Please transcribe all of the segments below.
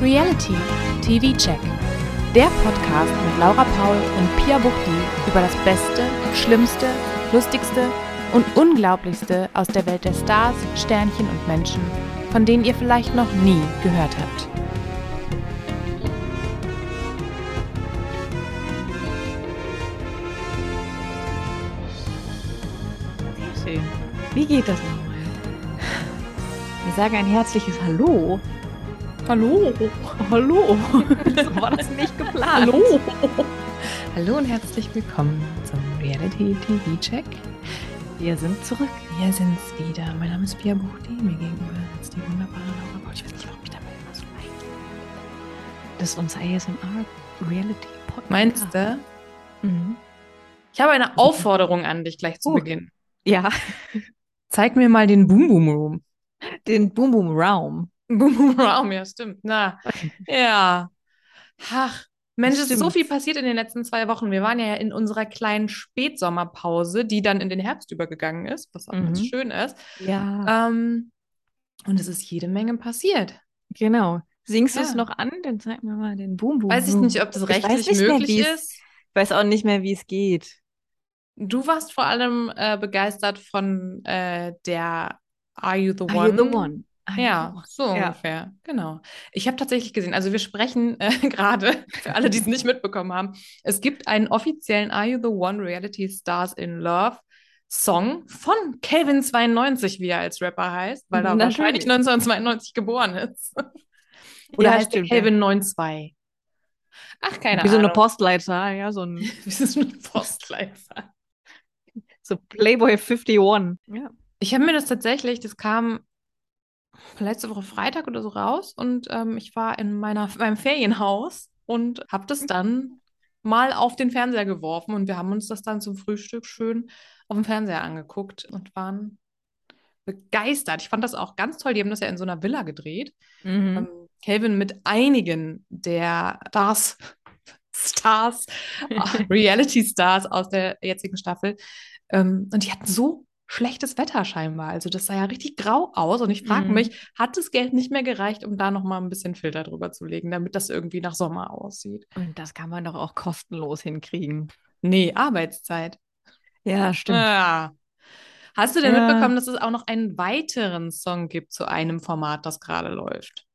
Reality TV Check. Der Podcast mit Laura Paul und Pia Buchti über das Beste, Schlimmste, Lustigste und Unglaublichste aus der Welt der Stars, Sternchen und Menschen, von denen ihr vielleicht noch nie gehört habt. Sehr schön. Wie geht das nochmal? Wir sagen ein herzliches Hallo. Hallo. Hallo. so war das nicht geplant. Hallo. Hallo und herzlich willkommen zum Reality TV Check. Wir sind zurück. Wir sind's wieder. Mein Name ist Pia Buchti. Mir gegenüber sitzt die wunderbare Laura Paul. Ich weiß nicht, warum ich damit immer so leid. Das ist unser ASMR Reality Podcast. Meinst du? Mhm. Ich habe eine Aufforderung an dich gleich zu Oh. Beginn. Ja, Zeig mir mal den Boom Boom Room. den Boom Boom Raum. Boom Boom Room, ja, stimmt. Na, ja. Ach, Mensch, es ist so viel passiert in den letzten zwei Wochen. Wir waren ja in unserer kleinen Spätsommerpause, die dann in den Herbst übergegangen ist, was auch ganz Mhm. schön ist. Ja, Ähm, und es ist jede Menge passiert. genau. Singst du es Ja. noch an? Dann zeig mir mal den Boom Boom Weiß ich nicht, ob das rechtlich nicht mehr, möglich es- ist. Ich weiß auch nicht mehr, wie es geht. Du warst vor allem äh, begeistert von äh, der Are You the Are One? you the one? You Ja, one? so Ja. ungefähr. Genau. Ich habe tatsächlich gesehen, also wir sprechen äh, gerade, für alle, die es nicht mitbekommen haben, es gibt einen offiziellen Are You the One Reality Stars in Love Song von Calvin92, wie er als Rapper heißt, weil er Natürlich. wahrscheinlich 1992 geboren ist. Oder Ja, heißt er. Calvin 92? Ach, keine Wie so eine Ahnung. Postleitzahl, ja, so ein Wie ist eine Postleitzahl? so Playboy 51. Ja. Ich habe mir das tatsächlich, das kam letzte Woche Freitag oder so raus und ähm, ich war in meiner, meinem Ferienhaus und habe das dann mal auf den Fernseher geworfen und wir haben uns das dann zum Frühstück schön auf dem Fernseher angeguckt und waren begeistert. Ich fand das auch ganz toll. Die haben das ja in so einer Villa gedreht. Mhm. Ähm, Calvin mit einigen der Stars, Stars, Reality Stars aus der jetzigen Staffel. Ähm, und die hatten so schlechtes Wetter scheinbar. Also das sah ja richtig grau aus. Und ich frage Mhm. mich, hat das Geld nicht mehr gereicht, um da nochmal ein bisschen Filter drüber zu legen, damit das irgendwie nach Sommer aussieht? Und das kann man doch auch kostenlos hinkriegen. Nee, Arbeitszeit. Ja, stimmt. Ja. Hast du denn Ja. mitbekommen, dass es auch noch einen weiteren Song gibt zu einem Format, das gerade läuft?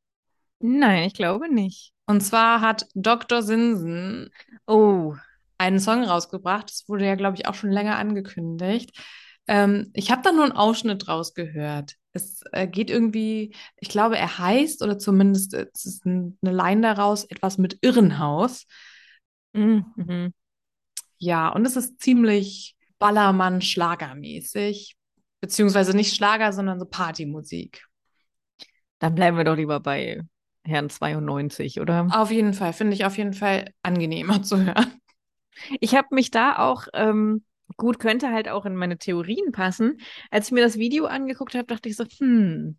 Nein, ich glaube nicht. Und zwar hat Dr. Sinsen Oh, einen Song rausgebracht. Das wurde ja, glaube ich, auch schon länger angekündigt. Ähm, ich habe da nur einen Ausschnitt rausgehört. Es äh, geht irgendwie, ich glaube, er heißt, oder zumindest äh, es ist ein, eine Line daraus, etwas mit Irrenhaus. mhm. Ja, und es ist ziemlich Ballermann-Schlagermäßig. Beziehungsweise nicht Schlager, sondern so Partymusik. Dann bleiben wir doch lieber bei Herrn 92, oder? Auf jeden Fall, finde ich auf jeden Fall angenehmer zu hören. Ich habe mich da auch, ähm, gut, könnte halt auch in meine Theorien passen. Als ich mir das Video angeguckt habe, dachte ich so, hm,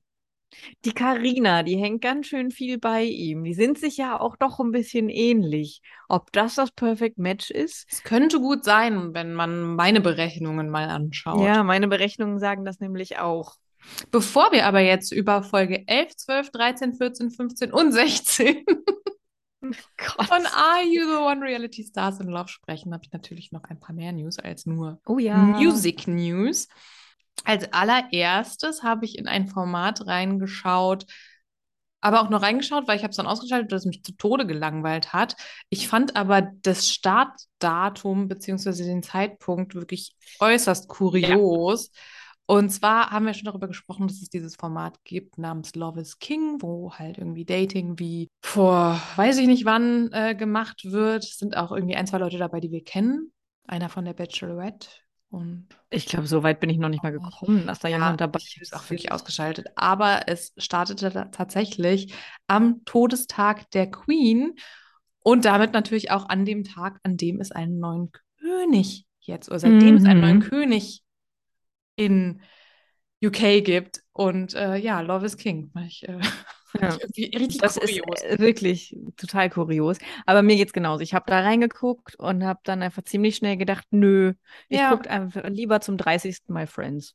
die Karina, die hängt ganz schön viel bei ihm. Die sind sich ja auch doch ein bisschen ähnlich. Ob das das Perfect Match ist? Es könnte gut sein, wenn man meine Berechnungen mal anschaut. Ja, meine Berechnungen sagen das nämlich auch. Bevor wir aber jetzt über Folge 11, 12, 13, 14, 15 und 16 Gott. von Are You the One Reality Stars in Love sprechen, habe ich natürlich noch ein paar mehr News als nur Oh ja. Music News. Als allererstes habe ich in ein Format reingeschaut, aber auch nur reingeschaut, weil ich habe es dann ausgeschaltet, dass es mich zu Tode gelangweilt hat. Ich fand aber das Startdatum beziehungsweise den Zeitpunkt wirklich äußerst kurios. Und zwar haben wir schon darüber gesprochen, dass es dieses Format gibt namens Love is King, wo halt irgendwie Dating wie vor weiß ich nicht wann äh, gemacht wird. Es sind auch irgendwie ein, zwei Leute dabei, die wir kennen. Einer von der Bachelorette und Ich glaube, so weit bin ich noch nicht mal gekommen, dass da jemand dabei ich habe es auch wirklich ausgeschaltet. Aber es startete tatsächlich am Todestag der Queen und damit natürlich auch an dem Tag, an dem es einen neuen König jetzt, oder seitdem es einen neuen Mhm. König in UK gibt. Und äh, ja, Love is King. Ich, äh, Ja. Das kurios. ist äh, wirklich total kurios. Aber mir geht's genauso. Ich habe da reingeguckt und habe dann einfach ziemlich schnell gedacht, nö, ich Ja. gucke einfach lieber zum 30. My Friends.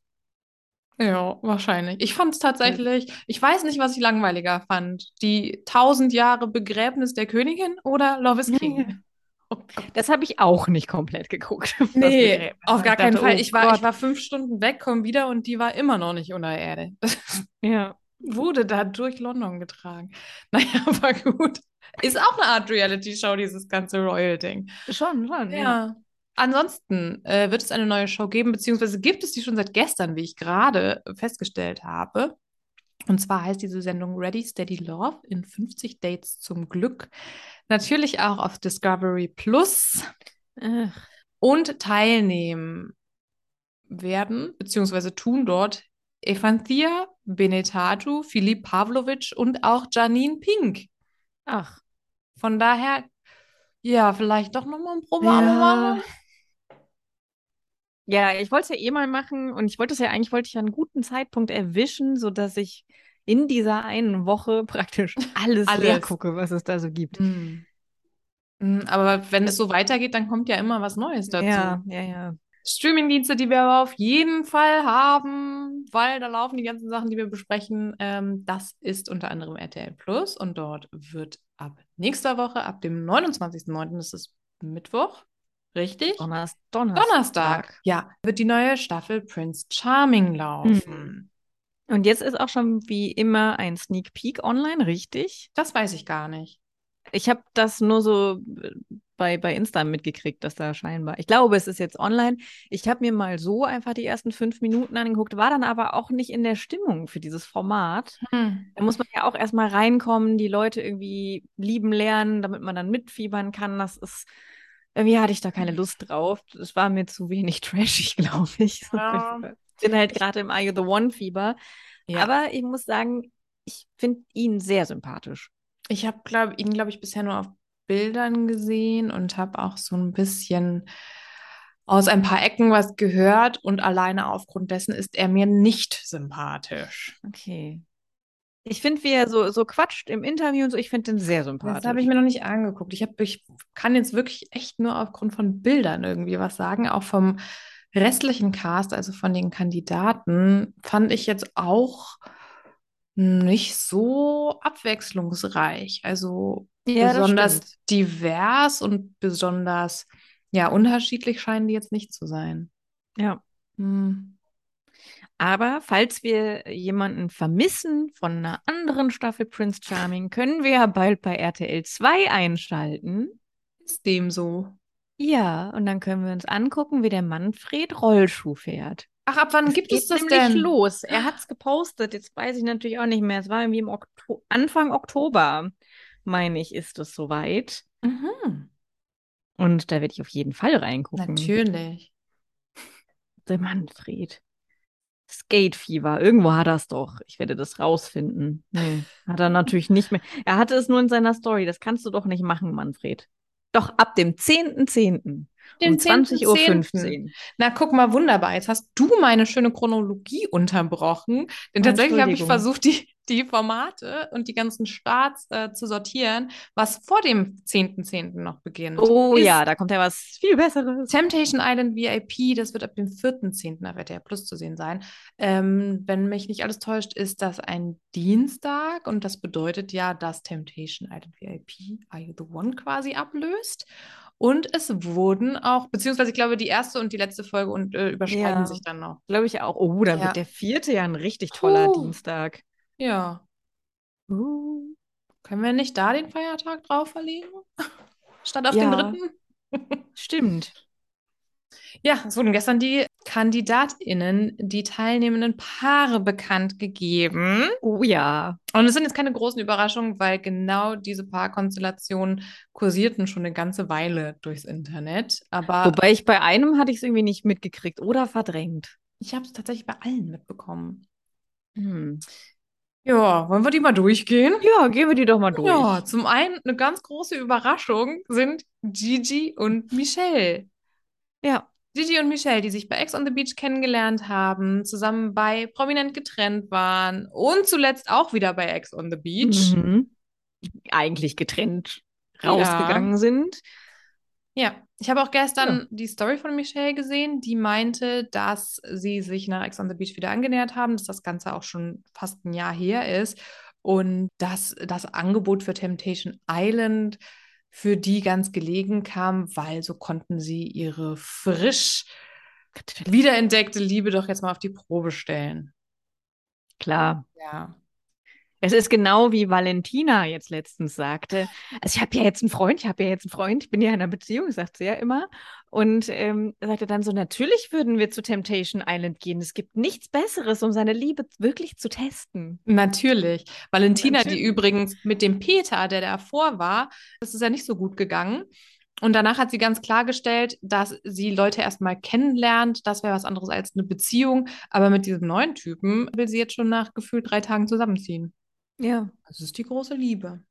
Ja, wahrscheinlich. Ich fand es tatsächlich, ich weiß nicht, was ich langweiliger fand. Die tausend Jahre Begräbnis der Königin oder Love is King? Das habe ich auch nicht komplett geguckt. Nee, auf gar keinen dachte, Fall. oh Ich war, ich war fünf Stunden weg, komm wieder und die war immer noch nicht unter Erde. Ja. Wurde da durch London getragen. Naja, aber gut. Ist auch eine Art Reality-Show, dieses ganze Royal-Ding. Schon, schon, Ja. Ansonsten äh, wird es eine neue Show geben, beziehungsweise gibt es die schon seit gestern, wie ich gerade festgestellt habe. Und zwar heißt diese Sendung Ready Steady Love in 50 Dates zum Glück. Natürlich auch auf Discovery Plus. Und teilnehmen werden, beziehungsweise tun dort Evanthia Benetatu, Philipp Pavlovic und auch Janine Pink. ach. Von daher, ja, vielleicht doch nochmal ein Probeabo Ja. machen. Ja, ich wollte es ja eh mal machen und ich wollte es ja eigentlich wollte ich ja einen guten Zeitpunkt erwischen, sodass ich in dieser einen Woche praktisch alles, Alles. leer gucke, was es da so gibt. Hm. Hm, Aber wenn es so weitergeht, dann kommt ja immer was Neues dazu. Ja, ja, ja. Streamingdienste, die wir aber auf jeden Fall haben, weil da laufen die ganzen Sachen, die wir besprechen. Ähm, das ist unter anderem RTL Plus und dort wird ab nächster Woche, ab dem 29.09., das ist Mittwoch, richtig? Donnerstag. Donnerstag. Ja, wird die neue Staffel Prince Charming laufen. Und jetzt ist auch schon wie immer ein Sneak Peek online, richtig? Das weiß ich gar nicht. Ich habe das nur so äh, bei, bei Insta mitgekriegt, dass da scheinbar. Ich glaube, es ist jetzt online. Ich habe mir mal so einfach die ersten fünf Minuten angeguckt, war dann aber auch nicht in der Stimmung für dieses Format. Hm. Da muss man ja auch erstmal reinkommen, die Leute irgendwie lieben lernen, damit man dann mitfiebern kann. Das ist, irgendwie hatte ich da keine Lust drauf. Es war mir zu wenig trashig, glaube ich. Ja. Ich bin halt gerade im Are You the One-Fieber. Ja. Aber ich muss sagen, ich finde ihn sehr sympathisch. Ich habe glaub, ihn, glaube ich, bisher nur auf Bildern gesehen und habe auch so ein bisschen aus ein paar Ecken was gehört und alleine aufgrund dessen ist er mir nicht sympathisch. Okay. Ich finde, wie er so, so quatscht im Interview und so, ich finde den sehr sympathisch. Das habe ich mir noch nicht angeguckt. Ich, hab, ich kann jetzt wirklich echt nur aufgrund von Bildern irgendwie was sagen. Auch vom restlichen Cast, also von den Kandidaten, fand ich jetzt auch nicht so abwechslungsreich. Also Ja, besonders divers und besonders ja unterschiedlich scheinen die jetzt nicht zu sein. Ja. Hm. Aber falls wir jemanden vermissen von einer anderen Staffel Prince Charming, können wir ja bald bei RTL 2 einschalten. Ist dem so? Ja, und dann können wir uns angucken, wie der Manfred Rollschuh fährt. Ach, ab wann Es gibt es das denn? los. Er hat es gepostet. Jetzt weiß ich natürlich auch nicht mehr. Es war irgendwie im Okto Anfang Oktober, meine ich, ist es soweit. Mhm. Und da werde ich auf jeden Fall reingucken. Natürlich. Der Manfred. Skate Fever. Irgendwo hat er es doch. Ich werde das rausfinden. Nee, hat er natürlich nicht mehr. Er hatte es nur in seiner Story. Das kannst du doch nicht machen, Manfred. Doch ab dem 10.10. um Den 20.15 Uhr. 10.10.. Na, guck mal, wunderbar. Jetzt hast du meine schöne Chronologie unterbrochen. Denn Oh, tatsächlich habe ich versucht, die, die Formate und die ganzen Starts äh, zu sortieren, was vor dem 10.10. noch beginnt. Oh Ist ja, da kommt ja was viel Besseres. Temptation Island VIP, das wird ab dem 4.10. auf RTL Plus zu sehen sein. Ähm, wenn mich nicht alles täuscht, ist das ein Dienstag und das bedeutet ja, dass Temptation Island VIP Are You the One quasi ablöst. Und es wurden auch, beziehungsweise ich glaube, die erste und die letzte Folge und, äh, überschneiden Ja. sich dann noch. Glaube ich auch. Oh, dann Ja. wird der vierte ja ein richtig toller Puh. Dienstag. Ja. Uh. Können wir nicht da den Feiertag drauf verlegen? Statt auf Ja. den dritten? Stimmt. Ja, es wurden gestern die KandidatInnen, die teilnehmenden Paare bekannt gegeben. Oh ja. Und es sind jetzt keine großen Überraschungen, weil genau diese Paarkonstellationen kursierten schon eine ganze Weile durchs Internet. Aber Wobei ich bei einem hatte ich es irgendwie nicht mitgekriegt oder verdrängt. ich habe es tatsächlich bei allen mitbekommen. Hm. Ja, wollen wir die mal durchgehen? Ja, gehen wir die doch mal durch. Ja, zum einen eine ganz große Überraschung sind Gigi und Michelle. Ja. Gigi und Michelle, die sich bei Ex on the Beach kennengelernt haben, zusammen bei Prominent getrennt waren und zuletzt auch wieder bei Ex on the Beach. Mhm. Eigentlich getrennt rausgegangen sind. Ja, Ich habe auch gestern die Story von Michelle gesehen, die meinte, dass sie sich nach Ex on the Beach wieder angenähert haben, dass das Ganze auch schon fast ein Jahr her ist und dass das Angebot für Temptation Island für die ganz gelegen kam, weil so konnten sie ihre frisch wiederentdeckte Liebe doch jetzt mal auf die Probe stellen. Klar. Ja. Es ist genau wie Valentina jetzt letztens sagte. Also ich habe ja jetzt einen Freund, ich habe ja jetzt einen Freund, ich bin ja in einer Beziehung, sagt sie ja immer. Und ähm, sagte dann so, natürlich würden wir zu Temptation Island gehen. Es gibt nichts Besseres, um seine Liebe wirklich zu testen. Natürlich. Valentina, Natürlich. die übrigens mit dem Peter, der davor war, das ist ja nicht so gut gegangen. Und danach hat sie ganz klargestellt, dass sie Leute erstmal kennenlernt. Das wäre was anderes als eine Beziehung. Aber mit diesem neuen Typen will sie jetzt schon nach gefühlt drei Tagen zusammenziehen. Ja. Das ist die große Liebe.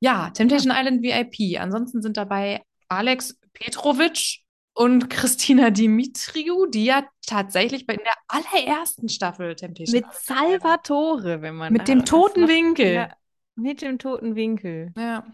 Ja, Temptation. Island VIP. Ansonsten sind dabei Alex Petrovic und Christina Dimitriou, die ja tatsächlich in der allerersten Staffel Temptation Mit Salvatore, wenn man. Mit dem toten Winkel. Ja, mit dem toten Winkel. Ja.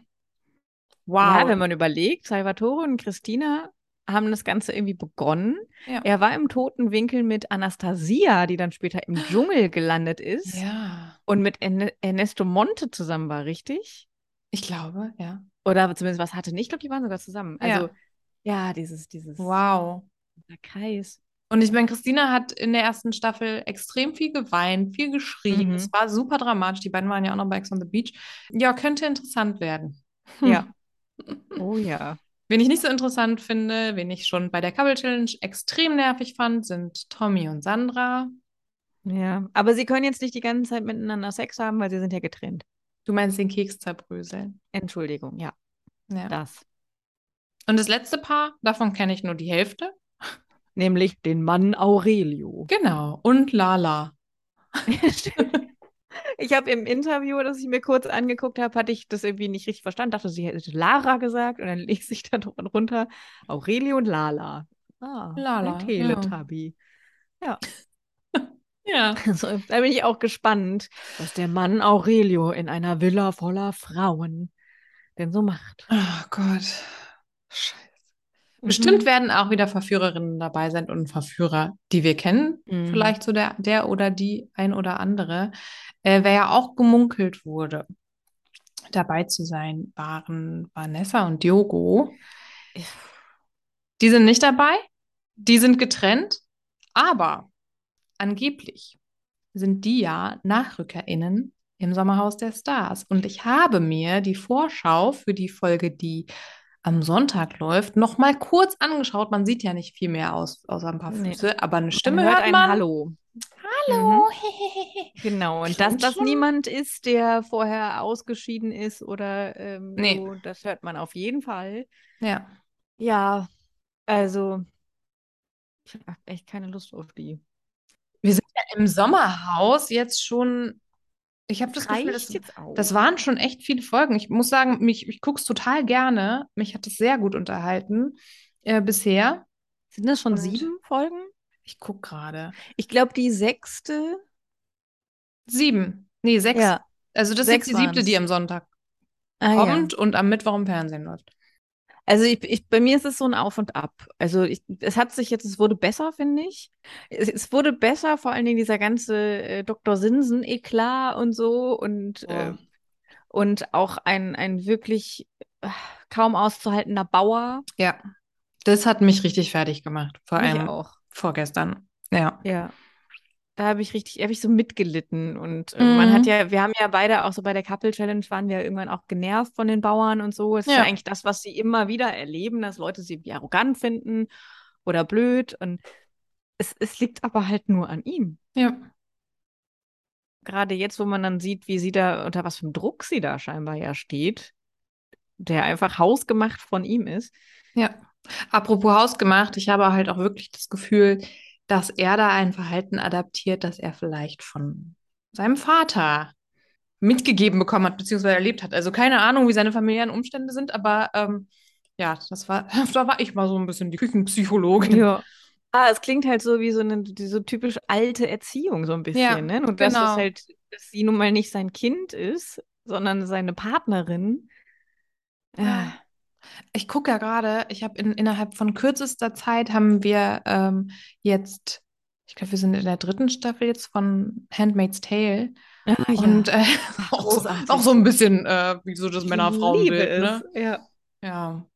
Wow. Ja, wenn man überlegt, Salvatore und Christina haben das Ganze irgendwie begonnen. Ja. Er war im toten Winkel mit Anastasia, die dann später im Dschungel gelandet ist. Ja. Und mit Ernesto Monte zusammen war, richtig? Ich glaube, ja. Oder zumindest was hatte nicht. Ich glaube, die waren sogar zusammen. Also, ja, ja dieses, dieses. Wow. Der Kreis. Und ich meine, Christina hat in der ersten Staffel extrem viel geweint, viel geschrien. Mhm. Es war super dramatisch. Die beiden waren ja auch noch bei Ex on the Beach. Ja, könnte interessant werden. Ja. Oh ja. Wen ich nicht so interessant finde, wen ich schon bei der Couple Challenge extrem nervig fand, sind Tommy und Sandra. Ja, aber sie können jetzt nicht die ganze Zeit miteinander Sex haben, weil sie sind ja getrennt. Du meinst den Keks zerbröseln? Entschuldigung, ja. Ja. Das. Und das letzte Paar, davon kenne ich nur die Hälfte. Nämlich den Mann Aurelio. Genau. Und Lala. Ich habe im Interview, das ich mir kurz angeguckt habe, hatte ich das irgendwie nicht richtig verstanden. Dachte, sie hätte Lara gesagt und dann lese ich da runter Aurelio und Lala. Ah, Lala. Ein Teletubby. Ja. ja. Also, da bin ich auch gespannt, was der Mann Aurelio in einer Villa voller Frauen denn so macht. Oh Gott. Scheiße. Bestimmt mhm. werden auch wieder Verführerinnen dabei sein und Verführer, die wir kennen. Mhm. Vielleicht so der, der oder die ein oder andere. Äh, wer ja auch gemunkelt wurde, dabei zu sein, waren Vanessa und Diogo. Die sind nicht dabei. Die sind getrennt. Aber angeblich sind die ja NachrückerInnen im Sommerhaus der Stars. Und ich habe mir die Vorschau für die Folge, die am Sonntag läuft, noch mal kurz angeschaut. Man sieht ja nicht viel mehr aus, außer ein paar Füße, nee. aber eine Stimme man hört, hört man. Hallo. Hallo. Mhm. genau, und dass das niemand ist, der vorher ausgeschieden ist oder ähm, nee. so, das hört man auf jeden Fall. Ja. Ja, also ich habe echt keine Lust auf die. Wir sind ja im Sommerhaus jetzt schon ich habe das Gefühl, das, das, waren schon echt viele Folgen. Ich muss sagen, mich, ich gucke es total gerne. Mich hat es sehr gut unterhalten äh, bisher. Sind das schon Und sieben Folgen? Ich gucke gerade. Ich glaube, die sechste. Sieben. Nee, sechs. Ja. Also das sechs ist die siebte, waren's. die am Sonntag ah, kommt ja. und am Mittwoch im Fernsehen läuft. Also ich, ich, bei mir ist es so ein Auf und Ab. Also ich, es hat sich jetzt, es wurde besser, finde ich. Es, es, wurde besser, vor allen Dingen dieser ganze äh, Dr. Sinsen-Eklat und so und, oh. äh, und auch ein, ein wirklich äh, kaum auszuhaltender Bauer. Ja, das hat mich richtig fertig gemacht. Vor allem auch. Vorgestern. Ja. Ja da habe ich richtig, habe ich so mitgelitten. Und äh, mhm. man hat ja, wir haben ja beide auch so bei der Couple Challenge waren wir ja irgendwann auch genervt von den Bauern und so. Es ja. ist ja eigentlich das, was sie immer wieder erleben, dass Leute sie wie arrogant finden oder blöd. Und es, es liegt aber halt nur an ihm. Ja. Gerade jetzt, wo man dann sieht, wie sie da, unter was für einem Druck sie da scheinbar ja steht, der einfach hausgemacht von ihm ist. Ja. Apropos hausgemacht, ich habe halt auch wirklich das Gefühl, dass er da ein Verhalten adaptiert, das er vielleicht von seinem Vater mitgegeben bekommen hat, beziehungsweise erlebt hat. Also keine Ahnung, wie seine familiären Umstände sind, aber ähm, ja, das war, da war ich mal so ein bisschen die Küchenpsychologin. Ja. Ah, es klingt halt so wie so eine so typisch alte Erziehung, so ein bisschen, ja, ne? Und genau. dass es halt, dass sie nun mal nicht sein Kind ist, sondern seine Partnerin. Ja. Ich gucke ja gerade, ich habe in, innerhalb von kürzester Zeit haben wir ähm, jetzt, ich glaube, wir sind in der dritten Staffel jetzt von Handmaid's Tale. Ah, Und äh, auch, so, auch so ein bisschen, äh, wie so das Männer-Frauen-Bild, ne? Ja. Ja.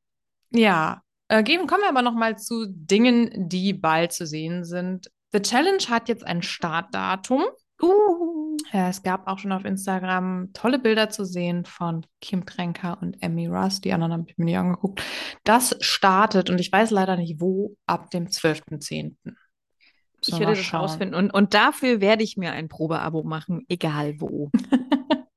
Ja. Äh, gehen, kommen wir aber nochmal zu Dingen, die bald zu sehen sind. The Challenge hat jetzt ein Startdatum. Uh. Ja, es gab auch schon auf Instagram tolle Bilder zu sehen von Kim Tränker und Emmy Russ. Die anderen habe ich mir nicht angeguckt. Das startet, und ich weiß leider nicht wo, ab dem 12.10. Ich werde das schauen. rausfinden. Und, und dafür werde ich mir ein Probeabo machen, egal wo.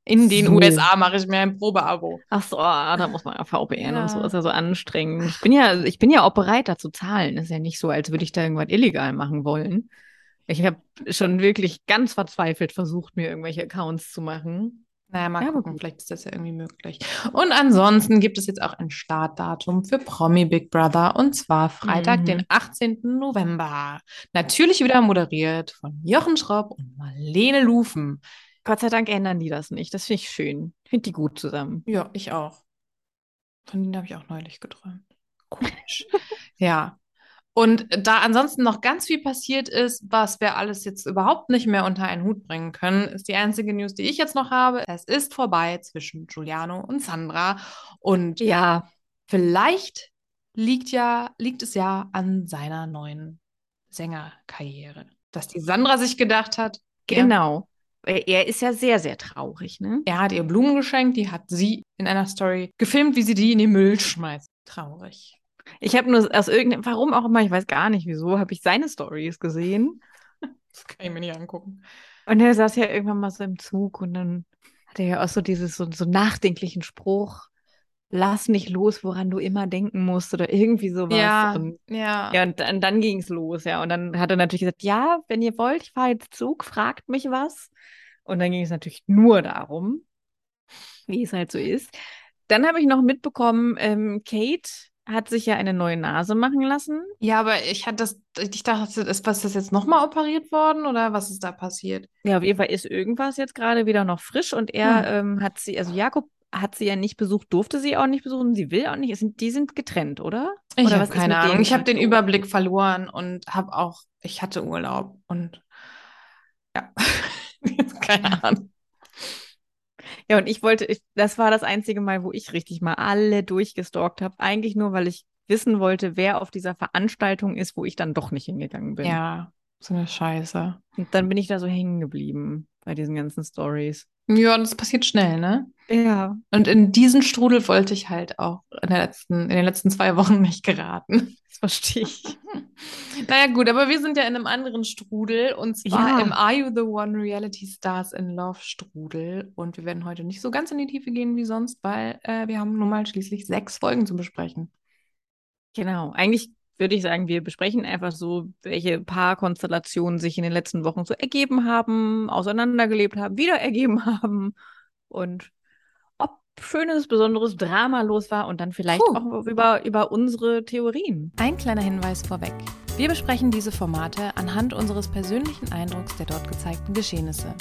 In den So. USA mache ich mir ein Probeabo. Ach so, ah, da muss man ja VPN und so, Ja. ist ja so anstrengend. Ich bin ja, ich bin ja auch bereit, da zu zahlen. Ist ja nicht so, als würde ich da irgendwas illegal machen wollen. Ich habe schon wirklich ganz verzweifelt versucht, mir irgendwelche Accounts zu machen. Naja, mal Ja, gucken, gut. vielleicht ist das ja irgendwie möglich. Und ansonsten gibt es jetzt auch ein Startdatum für Promi Big Brother und zwar Freitag, Mhm. den 18. November. Natürlich wieder moderiert von Jochen Schropp und Marlene Lufen. Gott sei Dank ändern die das nicht. Das finde ich schön. Finde die gut zusammen. Ja, ich auch. Von denen habe ich auch neulich geträumt. Komisch. ja. Und da ansonsten noch ganz viel passiert ist, was wir alles jetzt überhaupt nicht mehr unter einen Hut bringen können, ist die einzige News, die ich jetzt noch habe. Es ist vorbei zwischen Giuliano und Sandra. Und Ja, vielleicht liegt ja, liegt es ja an seiner neuen Sängerkarriere. Dass die Sandra sich gedacht hat, genau. Er er ist ja sehr, sehr traurig, ne? Er hat ihr Blumen geschenkt, die hat sie in einer Story gefilmt, wie sie die in den Müll schmeißt. Traurig. Ich habe nur aus irgendeinem, warum auch immer, ich weiß gar nicht wieso, habe ich seine Stories gesehen. Das kann ich mir nicht angucken. Und er saß ja irgendwann mal so im Zug und dann hat er ja auch so dieses so, so nachdenklichen Spruch, lass nicht los, woran du immer denken musst oder irgendwie sowas. Ja, Und, ja. ja, und dann, dann ging es los, ja. Und dann hat er natürlich gesagt, ja, wenn ihr wollt, ich fahre jetzt Zug, fragt mich was. Und dann ging es natürlich nur darum, wie es halt so ist. Dann habe ich noch mitbekommen, ähm, Kate hat sich ja eine neue Nase machen lassen. Ja, aber ich hatte das, ich dachte, ist was das jetzt nochmal operiert worden oder was ist da passiert? Ja, auf jeden Fall ist irgendwas jetzt gerade wieder noch frisch und er ähm, hat sie, also Jakob hat sie ja nicht besucht, durfte sie auch nicht besuchen, sie will auch nicht. Sind, die sind getrennt, oder? Ich habe keine Ahnung. Ich habe den? Überblick verloren und habe auch, ich hatte Urlaub und ja, keine Ahnung. Ja, und ich wollte, ich, das war das einzige Mal, wo ich richtig mal alle durchgestalkt habe. Eigentlich nur, weil ich wissen wollte, wer auf dieser Veranstaltung ist, wo ich dann doch nicht hingegangen bin. Ja, so eine Scheiße. Und dann bin ich da so hängen geblieben bei diesen ganzen Stories. Ja, das passiert schnell, ne? Ja. Und in diesen Strudel wollte ich halt auch in letzten, in den letzten zwei Wochen nicht geraten. Das verstehe ich. Naja, gut, aber wir sind ja in einem anderen Strudel und zwar Ja. im Are You the One Reality Stars in Love Strudel. Und wir werden heute nicht so ganz in die Tiefe gehen wie sonst, weil äh, wir haben nun mal schließlich sechs Folgen zu besprechen. Genau. Eigentlich würde ich sagen, wir besprechen einfach so, welche Paarkonstellationen sich in den letzten Wochen so ergeben haben, auseinandergelebt haben, wieder ergeben haben und ob schönes, besonderes Drama los war und dann vielleicht Puh. auch über, über unsere Theorien. Ein kleiner Hinweis vorweg. Wir besprechen diese Formate anhand unseres persönlichen Eindrucks der dort gezeigten Geschehnisse.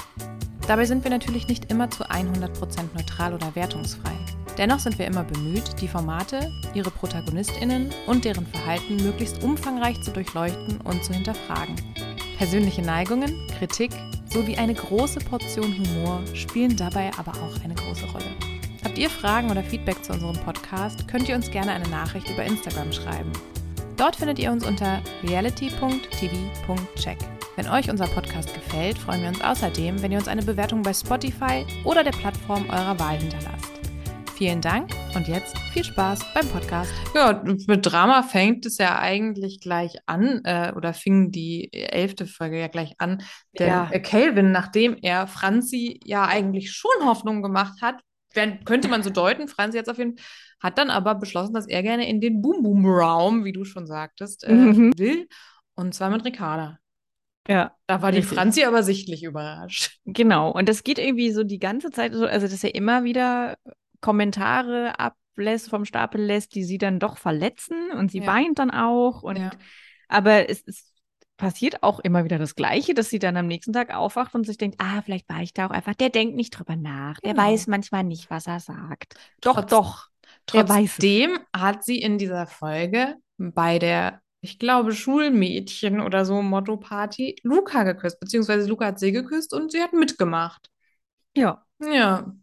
Dabei sind wir natürlich nicht immer zu 100% neutral oder wertungsfrei. Dennoch sind wir immer bemüht, die Formate, ihre ProtagonistInnen und deren Verhalten möglichst umfangreich zu durchleuchten und zu hinterfragen. Persönliche Neigungen, Kritik sowie eine große Portion Humor spielen dabei aber auch eine große Rolle. Habt ihr Fragen oder Feedback zu unserem Podcast, könnt ihr uns gerne eine Nachricht über Instagram schreiben. Dort findet ihr uns unter reality.tv.check. Wenn euch unser Podcast gefällt, freuen wir uns außerdem, wenn ihr uns eine Bewertung bei Spotify oder der Plattform eurer Wahl hinterlasst. Vielen Dank und jetzt viel Spaß beim Podcast. Ja, mit Drama fängt es ja eigentlich gleich an, äh, oder fing die elfte Folge ja gleich an. Denn Ja. Calvin, nachdem er Franzi ja eigentlich schon Hoffnung gemacht hat, wenn, könnte man so deuten, Franzi jetzt auf jeden Fall, hat dann aber beschlossen, dass er gerne in den Boom-Boom-Raum, wie du schon sagtest, äh, Mhm. will. Und zwar mit Ricarda. Ja. Da war die Richtig. Franzi aber sichtlich überrascht. Genau. Und das geht irgendwie so die ganze Zeit so, also dass er immer wieder Kommentare ablässt, vom Stapel lässt, die sie dann doch verletzen und sie Ja. weint dann auch. Und Ja. aber es, es passiert auch immer wieder das Gleiche, dass sie dann am nächsten Tag aufwacht und sich denkt, ah, vielleicht war ich da auch einfach, der denkt nicht drüber nach, der Genau. weiß manchmal nicht, was er sagt. Doch, Trotz- doch. Trotzdem hat sie in dieser Folge bei der, ich glaube, Schulmädchen oder so Motto-Party Luca geküsst, beziehungsweise Luca hat sie geküsst und sie hat mitgemacht. Ja. Ja.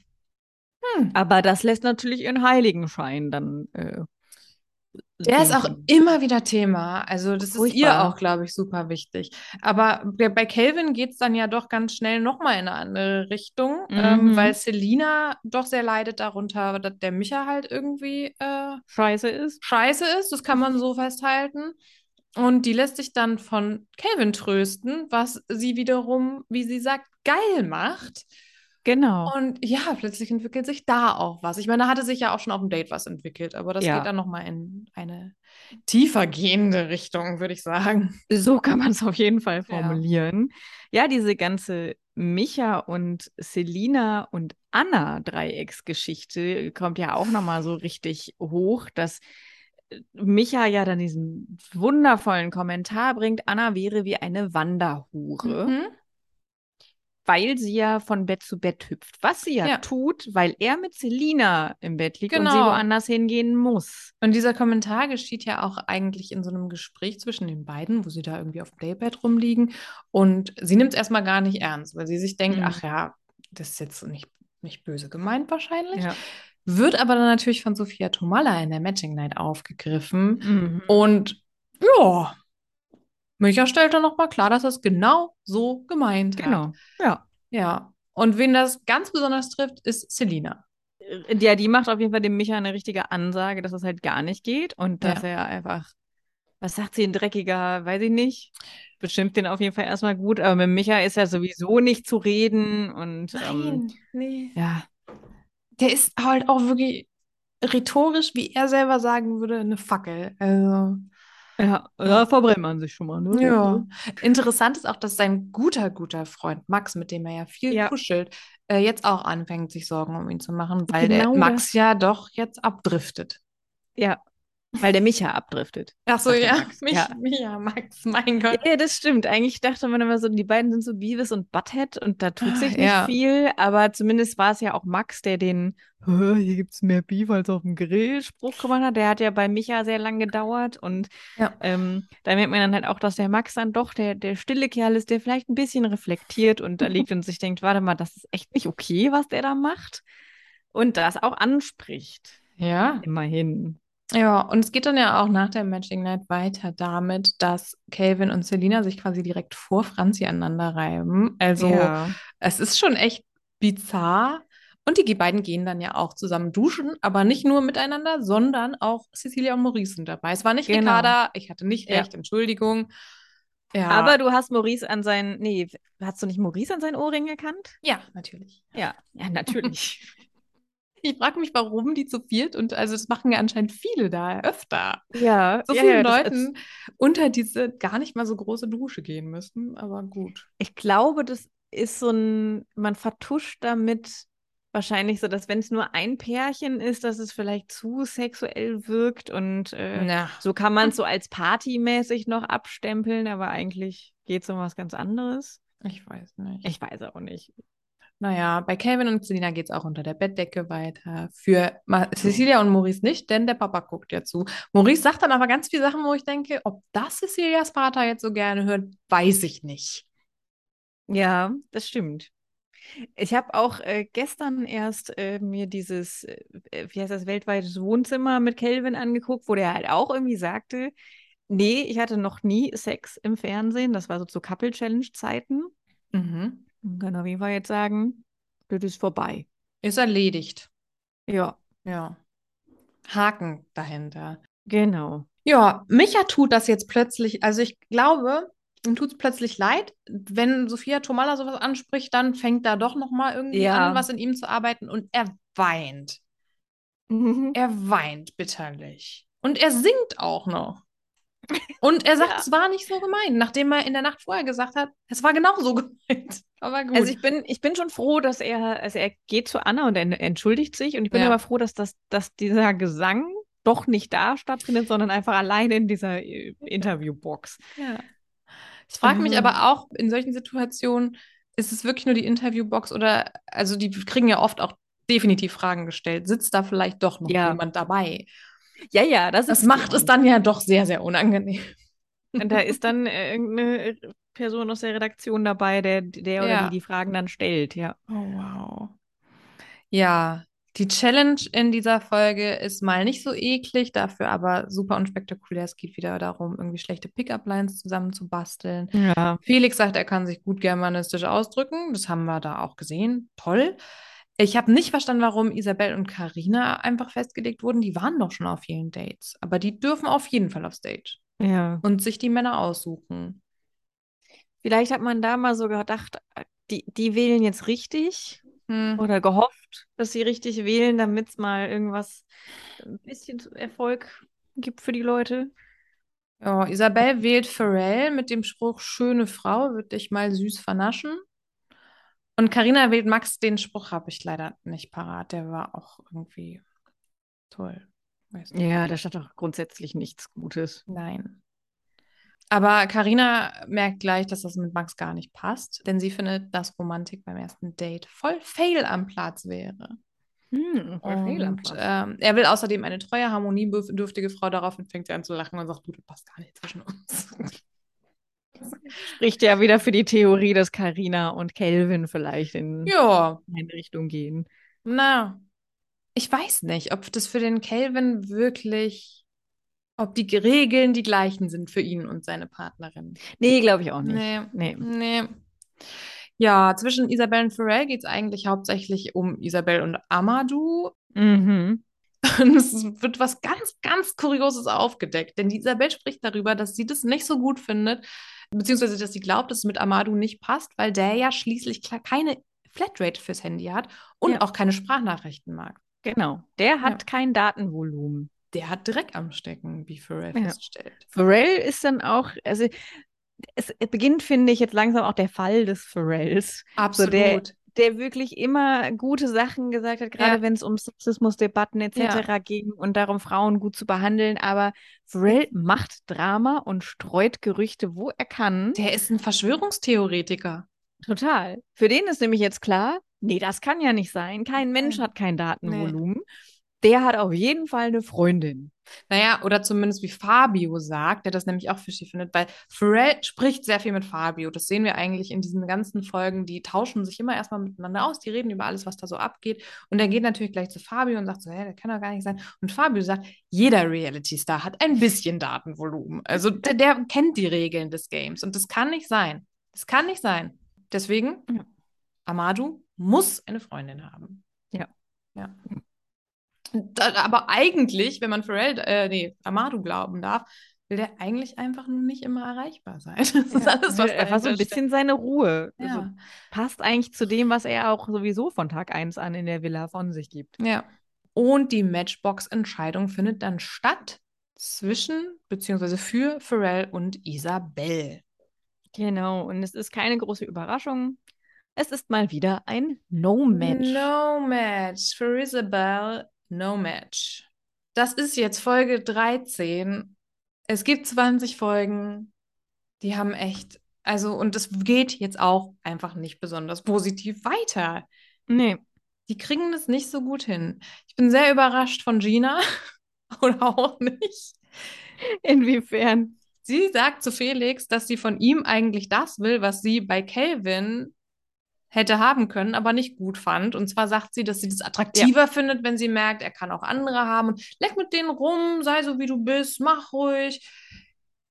Hm. Aber das lässt natürlich ihren Heiligenschein dann. Äh, Der ist auch immer wieder Thema. Also, das ist ihr Furchtbar. auch, glaube ich, super wichtig. Aber bei Calvin geht es dann ja doch ganz schnell nochmal in eine andere Richtung, ähm, Mhm. weil Selina doch sehr leidet darunter, dass der Micha halt irgendwie äh, scheiße ist. scheiße ist. Das kann man so festhalten. Und die lässt sich dann von Calvin trösten, was sie wiederum, wie sie sagt, geil macht. Genau. Und ja, plötzlich entwickelt sich da auch was. Ich meine, da hatte sich ja auch schon auf dem Date was entwickelt, aber das Ja. geht dann nochmal in eine tiefer gehende Richtung, würde ich sagen. So kann man es auf jeden Fall Ja. formulieren. Ja, diese ganze Micha und Selina und Anna Dreiecksgeschichte kommt ja auch nochmal so richtig hoch, dass äh, Micha ja dann diesen wundervollen Kommentar bringt, Anna wäre wie eine Wanderhure, Mhm. Weil sie ja von Bett zu Bett hüpft. Was sie ja, Ja. tut, weil er mit Selina im Bett liegt und sie Genau. woanders hingehen muss. Und dieser Kommentar geschieht ja auch eigentlich in so einem Gespräch zwischen den beiden, wo sie da irgendwie auf dem Daybed rumliegen. Und sie nimmt es erstmal gar nicht ernst, weil sie sich denkt, Mhm. ach ja, das ist jetzt nicht, nicht böse gemeint wahrscheinlich. Ja. Wird aber dann natürlich von Sophia Tomalla in der Matching Night aufgegriffen. Mhm. Und ja, Micha stellt dann nochmal klar, dass er es genau so gemeint hat. Genau. Ja. Ja. Und wen das ganz besonders trifft, ist Selina. Äh, Ja, die macht auf jeden Fall dem Micha eine richtige Ansage, dass es halt gar nicht geht und dass Ja. er einfach, was sagt sie, ein dreckiger, weiß ich nicht, bestimmt den auf jeden Fall erstmal gut, aber mit Micha ist ja sowieso nicht zu reden und ähm, nee. ja, Der ist halt auch wirklich rhetorisch, wie er selber sagen würde, eine Fackel. Also, ja, da verbrennt man sich schon mal, ne? ja. Interessant ist auch, dass sein guter, guter Freund Max, mit dem er ja viel Ja. kuschelt, äh, jetzt auch anfängt, sich Sorgen um ihn zu machen, weil Genau der Max das. ja doch jetzt abdriftet. Ja, weil der Micha abdriftet. Ach so, ja, Max, mich, ja. ja, Max, mein Gott. Ja, das stimmt. Eigentlich dachte man immer so, die beiden sind so Beavis und Butthead und da tut sich nicht Ja. viel, aber zumindest war es ja auch Max, der den "Hä, hier gibt's mehr Beef als auf dem Grill Spruch gemacht hat. Der hat ja bei Micha sehr lang gedauert und Ja. ähm, da merkt man dann halt auch, dass der Max dann doch der, der stille Kerl ist, der vielleicht ein bisschen reflektiert und da liegt und sich denkt, warte mal, das ist echt nicht okay, was der da macht und das auch anspricht. Ja. Immerhin. Ja, und es geht dann ja auch nach der Matching Night weiter damit, dass Calvin und Selina sich quasi direkt vor Franzi aneinander reiben. Also ja. es ist schon echt bizarr. Und die beiden gehen dann ja auch zusammen duschen, aber nicht nur miteinander, sondern auch Cecilia und Maurice sind dabei. Es war nicht Genau. Ricarda, ich hatte nicht Ja. recht, Entschuldigung. Ja, Aber du hast Maurice an seinen, nee, hast du nicht Maurice an seinen Ohrring erkannt? ja, natürlich. Ja, ja, natürlich. Ich frage mich, warum die zu viert und also das machen ja anscheinend viele da öfter. ja, So ja, vielen ja, Leuten unter diese gar nicht mal so große Dusche gehen müssen, aber gut. Ich glaube, das ist so ein, man vertuscht damit wahrscheinlich so, dass wenn es nur ein Pärchen ist, dass es vielleicht zu sexuell wirkt und äh, Ja. so kann man es so als partymäßig noch abstempeln, aber eigentlich geht es um was ganz anderes. Ich weiß nicht. Ich weiß auch nicht. Naja, bei Calvin und Selina geht es auch unter der Bettdecke weiter. Für Ma Cecilia und Maurice nicht, denn der Papa guckt ja zu. Maurice sagt dann aber ganz viele Sachen, wo ich denke, ob das Cecilias Vater jetzt so gerne hört, weiß ich nicht. Ja, das stimmt. Ich habe auch äh, gestern erst äh, mir dieses, äh, wie heißt das, weltweites Wohnzimmer mit Kelvin angeguckt, wo der halt auch irgendwie sagte, nee, ich hatte noch nie Sex im Fernsehen. Das war so zu Couple-Challenge-Zeiten. Mhm. Man kann auf jeden Fall jetzt sagen, das ist vorbei. Ist erledigt. Ja, Ja. Haken dahinter. genau. Ja, Micha tut das jetzt plötzlich. Also ich glaube, ihm tut es plötzlich leid. Wenn Sophia Tomalla sowas anspricht, dann fängt da doch noch mal irgendwie Ja. an, was in ihm zu arbeiten. Und er weint. Er weint bitterlich. Und er singt auch noch. Und er sagt, Ja. es war nicht so gemeint, nachdem er in der Nacht vorher gesagt hat, es war genau so gemeint. Aber gut. Also ich bin, ich bin schon froh, dass er, also er geht zu Anna und er entschuldigt sich und ich bin Ja. aber froh, dass, das, dass dieser Gesang doch nicht da stattfindet, sondern einfach alleine in dieser äh, Interviewbox. Ja. Ich frage mich Mhm. aber auch in solchen Situationen, ist es wirklich nur die Interviewbox oder, also die kriegen ja oft auch definitiv Fragen gestellt. Sitzt da vielleicht doch noch Ja. jemand dabei? Ja, ja, das Das ist macht es dann ja doch sehr, sehr unangenehm. Und da ist dann äh, irgendeine Person aus der Redaktion dabei, der, der oder Ja. die die Fragen dann stellt, ja. Oh, wow. Ja, die Challenge in dieser Folge ist mal nicht so eklig, dafür aber super unspektakulär. Es geht wieder darum, irgendwie schlechte Pickup-Lines zusammen zu basteln. Ja. Felix sagt, er kann sich gut germanistisch ausdrücken. Das haben wir da auch gesehen. Toll. Ich habe nicht verstanden, warum Isabel und Karina einfach festgelegt wurden. Die waren doch schon auf vielen Dates. Aber die dürfen auf jeden Fall aufs Date Ja. und sich die Männer aussuchen. Vielleicht hat man da mal so gedacht, die, die wählen jetzt richtig Hm. oder gehofft, dass sie richtig wählen, damit es mal irgendwas, ein bisschen Erfolg gibt für die Leute. Ja, Isabel wählt Pharrell mit dem Spruch, schöne Frau, wird dich mal süß vernaschen. Und Karina wählt Max, den Spruch habe ich leider nicht parat. Der war auch irgendwie toll. Ja, da stand doch grundsätzlich nichts Gutes. Nein. Aber Karina merkt gleich, dass das mit Max gar nicht passt, denn sie findet, dass Romantik beim ersten Date voll fail am Platz wäre. Hm, Und ähm, er will außerdem eine treue, harmoniebedürftige Frau. Daraufhin fängt sie an zu lachen und sagt, du, das passt gar nicht zwischen uns. Spricht ja wieder für die Theorie, dass Karina und Kelvin vielleicht in ja, eine Richtung gehen. na, ich weiß nicht, ob das für den Calvin wirklich, ob die Regeln die gleichen sind für ihn und seine Partnerin. Nee, glaube ich auch nicht. Nee. Nee. Nee. Ja, zwischen Isabel und Pharrell geht es eigentlich hauptsächlich um Isabel und Amadou. Mhm. Und es wird was ganz, ganz Kurioses aufgedeckt. Denn die Isabel spricht darüber, dass sie das nicht so gut findet, beziehungsweise dass sie glaubt, dass es mit Amadou nicht passt, weil der ja schließlich keine Flatrate fürs Handy hat und Ja. auch keine Sprachnachrichten mag. Genau. Der hat Ja. kein Datenvolumen. Der hat Dreck am Stecken, wie Pharrell Ja. feststellt. Pharrell ist dann auch, also es beginnt, finde ich, jetzt langsam auch der Fall des Pharrells. Absolut. der- der wirklich immer gute Sachen gesagt hat, gerade Ja. wenn es um Sexismusdebatten etc. ging und darum, Frauen gut zu behandeln. Aber Pharrell macht Drama und streut Gerüchte, wo er kann. der ist ein Verschwörungstheoretiker. Total. Für den ist nämlich jetzt klar, nee, das kann ja nicht sein. Kein Mensch Nee. hat kein Datenvolumen. Der hat auf jeden Fall eine Freundin. Naja, oder zumindest wie Fabio sagt, der das nämlich auch fishy findet, weil Pharrell spricht sehr viel mit Fabio. Das sehen wir eigentlich in diesen ganzen Folgen. Die tauschen sich immer erstmal miteinander aus, die reden über alles, was da so abgeht. Und er geht natürlich gleich zu Fabio und sagt so, hä, der kann doch gar nicht sein. Und Fabio sagt, jeder Reality-Star hat ein bisschen Datenvolumen. Also der, der kennt die Regeln des Games. Und das kann nicht sein. Das kann nicht sein. Deswegen. Amadou muss eine Freundin haben. Ja. Ja. Da, aber eigentlich, wenn man Pharrell, äh, nee, Amadou glauben darf, will der eigentlich einfach nur nicht immer erreichbar sein. Das ist alles, was er war so ein bisschen seine Ruhe. Also, Ja. passt eigentlich zu dem, was er auch sowieso von Tag 1 an in der Villa von sich gibt. ja. Und die Matchbox-Entscheidung findet dann statt zwischen, beziehungsweise für Pharrell und Isabel. Genau, und es ist keine große Überraschung. Es ist mal wieder ein No-Match. No Match. Für Isabel, no Match. Das ist jetzt Folge 13. Es gibt 20 Folgen. Die haben echt, also, und es geht jetzt auch einfach nicht besonders positiv weiter. Nee. Die kriegen das nicht so gut hin. Ich bin sehr überrascht von Gina. Oder auch nicht. Inwiefern? Sie sagt zu Felix, dass sie von ihm eigentlich das will, was sie bei Calvin hätte haben können, aber nicht gut fand. Und zwar sagt sie, dass sie das attraktiver findet, wenn sie merkt, er kann auch andere haben. Und leck mit denen rum, sei so wie du bist, mach ruhig.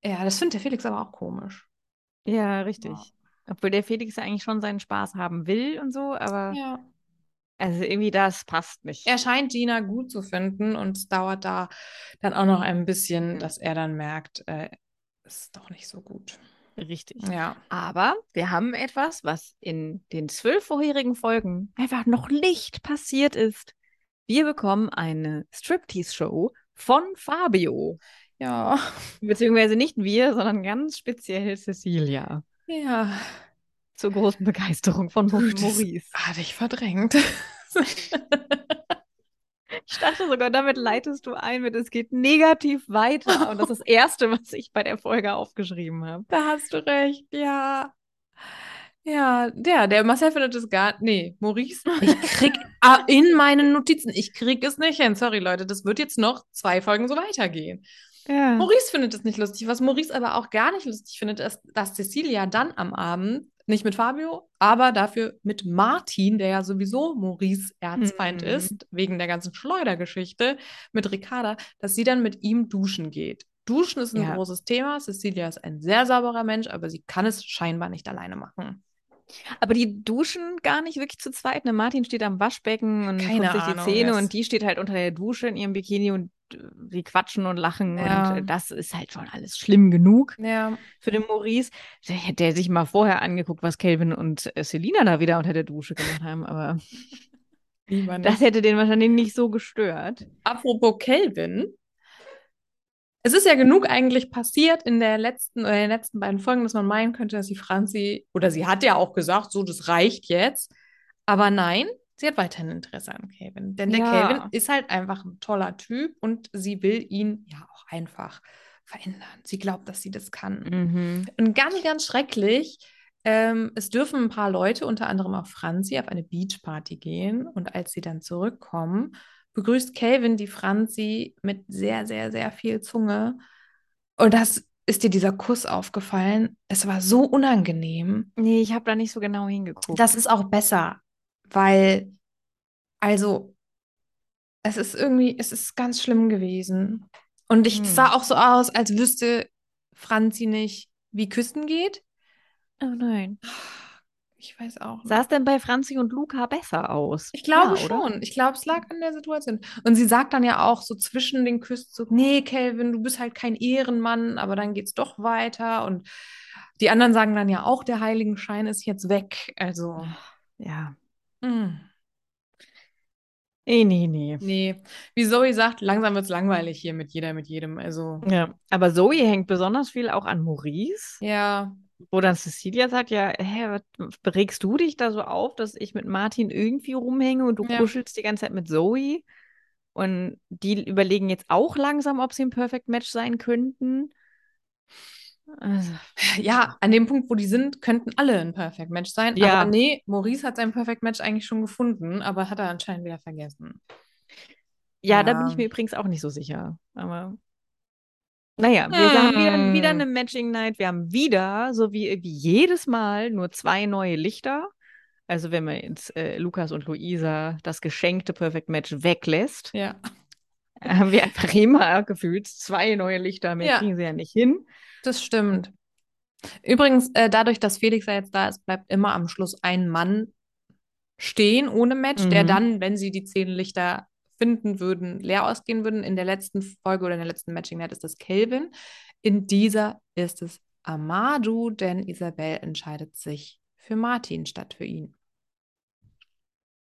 Ja, das findet der Felix aber auch komisch. Ja, richtig. Ja. Obwohl der Felix ja eigentlich schon seinen Spaß haben will und so, aber Ja. also irgendwie das passt nicht. Er scheint Gina gut zu finden und es dauert da dann auch noch ein bisschen, dass er dann merkt, äh, ist doch nicht so gut. Richtig. Ja. Aber wir haben etwas, was in den zwölf vorherigen Folgen einfach noch nicht passiert ist. Wir bekommen eine Striptease-Show von Fabio. Ja. Beziehungsweise nicht wir, sondern ganz speziell Cecilia. Ja. Zur großen Begeisterung von Mo- Das Maurice. Hatte ich verdrängt. Ich dachte sogar, damit leitest du ein mit, es geht negativ weiter. Und das ist das Erste, was ich bei der Folge aufgeschrieben habe. Da hast du recht, ja. Ja, der, der Marcel findet es gar, nee, Maurice, ich krieg ah, in meinen Notizen, ich krieg es nicht hin. Sorry, Leute, das wird jetzt noch zwei Folgen so weitergehen. Ja. Maurice findet es nicht lustig. Was Maurice aber auch gar nicht lustig findet, ist, dass Cecilia dann am Abend, nicht mit Fabio, aber dafür mit Martin, der ja sowieso Maurice Erzfeind Hm. ist, wegen der ganzen Schleudergeschichte mit Ricarda, dass sie dann mit ihm duschen geht. Duschen ist ein Ja. großes Thema. Cecilia ist ein sehr sauberer Mensch, aber sie kann es scheinbar nicht alleine machen. Aber die duschen gar nicht wirklich zu zweit. Ne? Martin steht am Waschbecken und Keine putzt sich die Ahnung, Zähne es- und die steht halt unter der Dusche in ihrem Bikini und sie quatschen und lachen. Ja. Und äh, das ist halt schon alles schlimm genug Ja, für den Maurice. Der hätte sich mal vorher angeguckt, was Calvin und äh, Selina da wieder unter der Dusche gemacht haben. Aber das hätte den wahrscheinlich nicht so gestört. Apropos Kelvin. Es ist ja genug eigentlich passiert in der letzten oder in den letzten beiden Folgen, dass man meinen könnte, dass die Franzi, oder sie hat ja auch gesagt, so, das reicht jetzt. Aber nein, sie hat weiterhin Interesse an Kelvin. Denn der Ja. Kelvin ist halt einfach ein toller Typ und sie will ihn ja auch einfach verändern. Sie glaubt, dass sie das kann. Mhm. Und ganz, ganz schrecklich. Ähm, es dürfen ein paar Leute, unter anderem auch Franzi, auf eine Beachparty gehen. Und als sie dann zurückkommen, begrüßt Calvin die Franzi mit sehr, sehr, sehr viel Zunge. Und das ist dir dieser Kuss aufgefallen. Es war so unangenehm. Nee, ich habe da nicht so genau hingeguckt. Das ist auch besser, weil, also, es ist irgendwie, es ist ganz schlimm gewesen. Und ich Hm. es sah auch so aus, als wüsste Franzi nicht, wie Küssen geht. oh nein. Ich weiß auch nicht. Sah es denn bei Franzi und Luca besser aus? Ich glaube Ja, schon. Ich glaube, es lag an der Situation. Und sie sagt dann ja auch so zwischen den Küssen so, nee, Kelvin, du bist halt kein Ehrenmann, aber dann geht's doch weiter. Und die anderen sagen dann ja auch, der Heiligenschein ist jetzt weg. Also, Ja. Mm, Nee, nee, nee. nee. Wie Zoe sagt, langsam wird's langweilig hier mit jeder, mit jedem. Also, Ja, aber Zoe hängt besonders viel auch an Maurice, ja, wo dann Cecilia sagt, ja, hä, was regst du dich da so auf, dass ich mit Martin irgendwie rumhänge und du Ja. kuschelst die ganze Zeit mit Zoe? Und die überlegen jetzt auch langsam, ob sie ein Perfect Match sein könnten. Also, ja, an dem Punkt, wo die sind, könnten alle ein Perfect Match sein. Ja. Aber nee, Maurice hat sein Perfect Match eigentlich schon gefunden, aber hat er anscheinend wieder vergessen. ja, da Ja. bin ich mir übrigens auch nicht so sicher. Aber naja, wir haben wieder, wieder Hm. eine Matching Night. Wir haben wieder, so wie, wie jedes Mal, nur zwei neue Lichter. Also wenn man jetzt äh, Lukas und Luisa das geschenkte Perfect Match weglässt, Ja. Haben wir einfach immer gefühlt zwei neue Lichter. Mehr Ja. kriegen sie ja nicht hin. Das stimmt. Übrigens, äh, dadurch, dass Felix ja jetzt da ist, bleibt immer am Schluss ein Mann stehen ohne Match, der Mhm. dann, wenn sie die zehn Lichter finden würden, leer ausgehen würden. In der letzten Folge oder in der letzten Matching Night ist das Kelvin. In dieser ist es Amadou, denn Isabel entscheidet sich für Martin statt für ihn.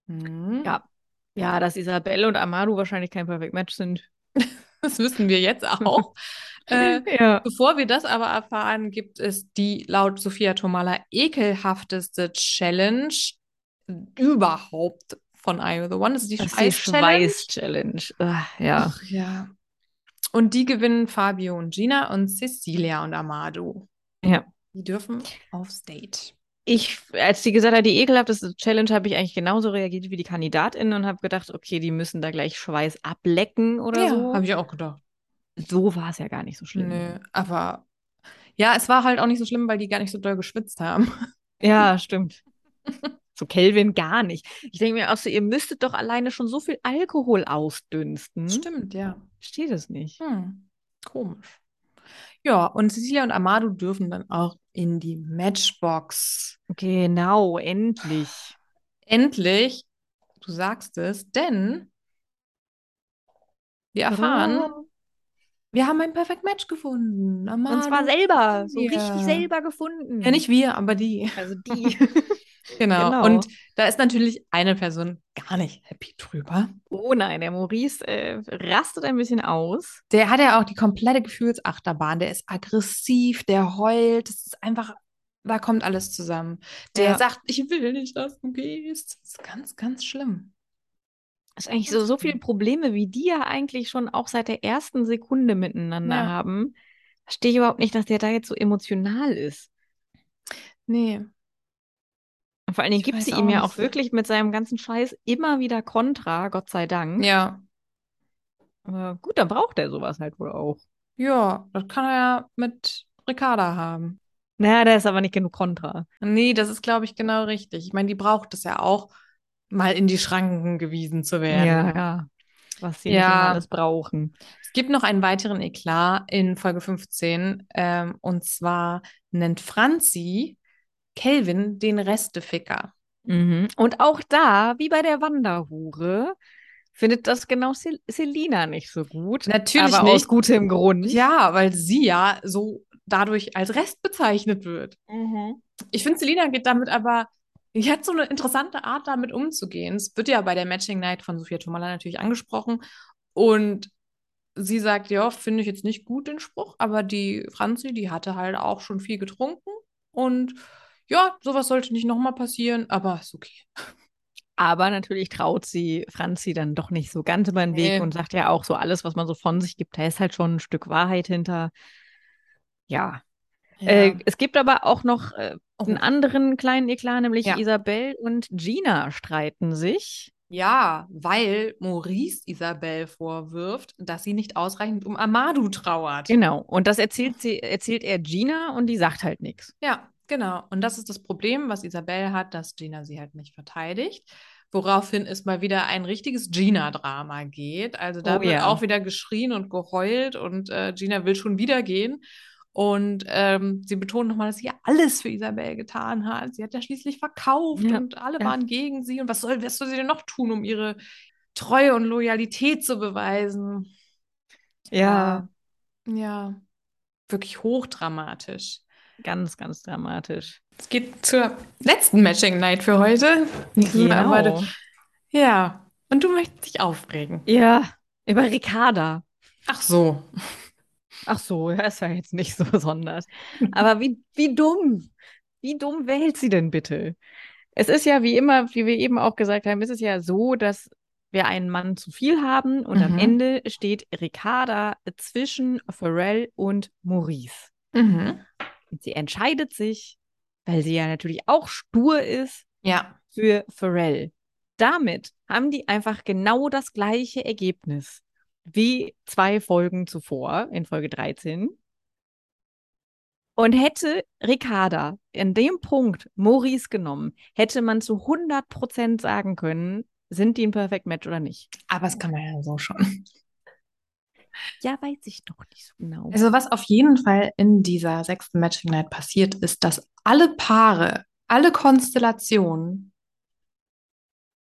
Hm. Ja. Ja, dass Isabelle und Amadou wahrscheinlich kein Perfect Match sind. Das wissen wir jetzt auch. äh, Ja. Bevor wir das aber erfahren, gibt es die laut Sophia Tomala ekelhafteste Challenge überhaupt von I the One. Das ist die. Schweiß-Challenge. Ah, ja. Ach ja. Und die gewinnen Fabio und Gina und Cecilia und Amado. Ja. Die dürfen aufs Date. Ich, als die gesagt hat, die ekelhafteste Challenge, habe ich eigentlich genauso reagiert wie die KandidatInnen und habe gedacht, okay, die müssen da gleich Schweiß ablecken oder so. habe ich auch gedacht. So war es ja gar nicht so schlimm. Nö, aber ja, es war halt auch nicht so schlimm, weil die gar nicht so doll geschwitzt haben. Ja, stimmt. So Kelvin gar nicht. Ich denke mir auch so, ihr müsstet doch alleine schon so viel Alkohol ausdünsten. Stimmt, ja. Steht es nicht. Hm, komisch. Ja, und Cecilia und Amado dürfen dann auch in die Matchbox. Genau, endlich. Endlich, du sagst es, denn wir erfahren, wir haben ein Perfect Match gefunden. Amado Und zwar selber, so Ja. richtig selber gefunden. Ja, nicht wir, aber die. Also die. Genau. Genau. Und da ist natürlich eine Person gar nicht happy drüber. oh nein, der Maurice äh, rastet ein bisschen aus. Der hat ja auch die komplette Gefühlsachterbahn. Der ist aggressiv, der heult. Das ist einfach, da kommt alles zusammen. Der Ja. sagt, ich will nicht, dass du gehst. Das ist ganz, ganz schlimm. Das ist eigentlich so, so viele Probleme, wie die ja eigentlich schon auch seit der ersten Sekunde miteinander Ja. haben. Verstehe ich überhaupt nicht, dass der da jetzt so emotional ist. Nee. Und vor allen Dingen Ich gibt sie ihm ja auch wirklich mit seinem ganzen Scheiß immer wieder Kontra, Gott sei Dank. Ja. Aber gut, dann braucht er sowas halt wohl auch. Ja, das kann er ja mit Ricarda haben. Naja, da ist aber nicht genug Kontra. Nee, das ist, glaube ich, genau richtig. Ich meine, die braucht es ja auch, mal in die Schranken gewiesen zu werden. Ja, ja. Was sie Ja. alles brauchen. Es gibt noch einen weiteren Eklat in Folge 15. Ähm, und zwar nennt Franzi Kelvin den Resteficker. Mhm. Und auch da, wie bei der Wanderhure, findet das genau Sel Selina nicht so gut. Natürlich aber nicht. aus gutem Grund. Ja, weil sie ja so dadurch als Rest bezeichnet wird. Mhm. Ich finde, Selina geht damit aber, die hat so eine interessante Art, damit umzugehen. Es wird ja bei der Matching Night von Sophia Tomala natürlich angesprochen. Und sie sagt, ja, finde ich jetzt nicht gut den Spruch, aber die Franzi, die hatte halt auch schon viel getrunken. Und ja, sowas sollte nicht nochmal passieren, aber ist okay. Aber natürlich traut sie Franzi dann doch nicht so ganz über den Weg Nee. und sagt ja auch so alles, was man so von sich gibt, da ist halt schon ein Stück Wahrheit hinter. Ja. Äh, es gibt aber auch noch äh, Oh. einen anderen kleinen Eklat, nämlich Ja. Isabel und Gina streiten sich. Ja, weil Maurice Isabel vorwirft, dass sie nicht ausreichend um Amadou trauert. Genau. Und das erzählt sie, erzählt er Gina und die sagt halt nichts. Ja, genau. Und das ist das Problem, was Isabel hat, dass Gina sie halt nicht verteidigt. Woraufhin es mal wieder ein richtiges Gina-Drama geht. Also da Oh wird ja. auch wieder geschrien und geheult und äh, Gina will schon wieder gehen. Und ähm, sie betont nochmal, dass sie ja alles für Isabel getan hat. Sie hat ja schließlich verkauft Ja, und alle ja. waren gegen sie. Und was soll, was soll sie denn noch tun, um ihre Treue und Loyalität zu beweisen? Ja, wirklich hochdramatisch. Ganz, ganz dramatisch. Es geht zur letzten Matching Night für heute. Genau. ja, und du möchtest dich aufregen. Ja, über Ricarda. Ach so. Ach so, ja, ist ja jetzt nicht so besonders. Aber wie, wie dumm, wie dumm wählt sie denn bitte? Es ist ja wie immer, wie wir eben auch gesagt haben, ist es ja so, dass wir einen Mann zu viel haben und am Mhm. Ende steht Ricarda zwischen Pharrell und Maurice. Mhm. Und sie entscheidet sich, weil sie ja natürlich auch stur ist, Ja. für Pharrell. Damit haben die einfach genau das gleiche Ergebnis wie zwei Folgen zuvor in Folge 13. Und hätte Ricarda in dem Punkt Maurice genommen, hätte man zu 100% sagen können, sind die ein Perfect Match oder nicht. Aber das kann man ja so schon. Ja, weiß ich doch nicht so genau. Also, was auf jeden Fall in dieser sechsten Matching Night passiert, ist, dass alle Paare, alle Konstellationen,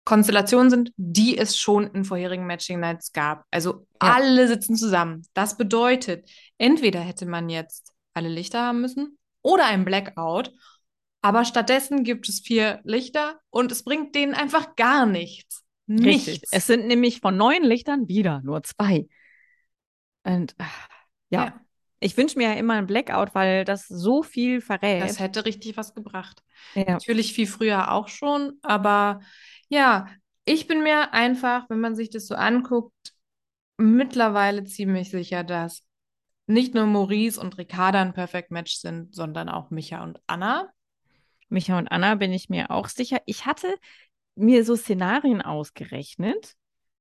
Konstellationen sind, die es schon in vorherigen Matching Nights gab. Also Ja. alle sitzen zusammen. Das bedeutet, entweder hätte man jetzt alle Lichter haben müssen oder ein Blackout, aber stattdessen gibt es vier Lichter und es bringt denen einfach gar nichts. Richtig. Nichts. Es sind nämlich von neun Lichtern wieder nur zwei. Und ah, ja, Ja. ich wünsche mir ja immer ein Blackout, weil das so viel verrät. Das hätte richtig was gebracht. ja. Natürlich viel früher auch schon, aber ja, ich bin mir einfach, wenn man sich das so anguckt, mittlerweile ziemlich sicher, dass nicht nur Maurice und Ricarda ein Perfect Match sind, sondern auch Micha und Anna. Micha und Anna bin ich mir auch sicher. Ich hatte mir so Szenarien ausgerechnet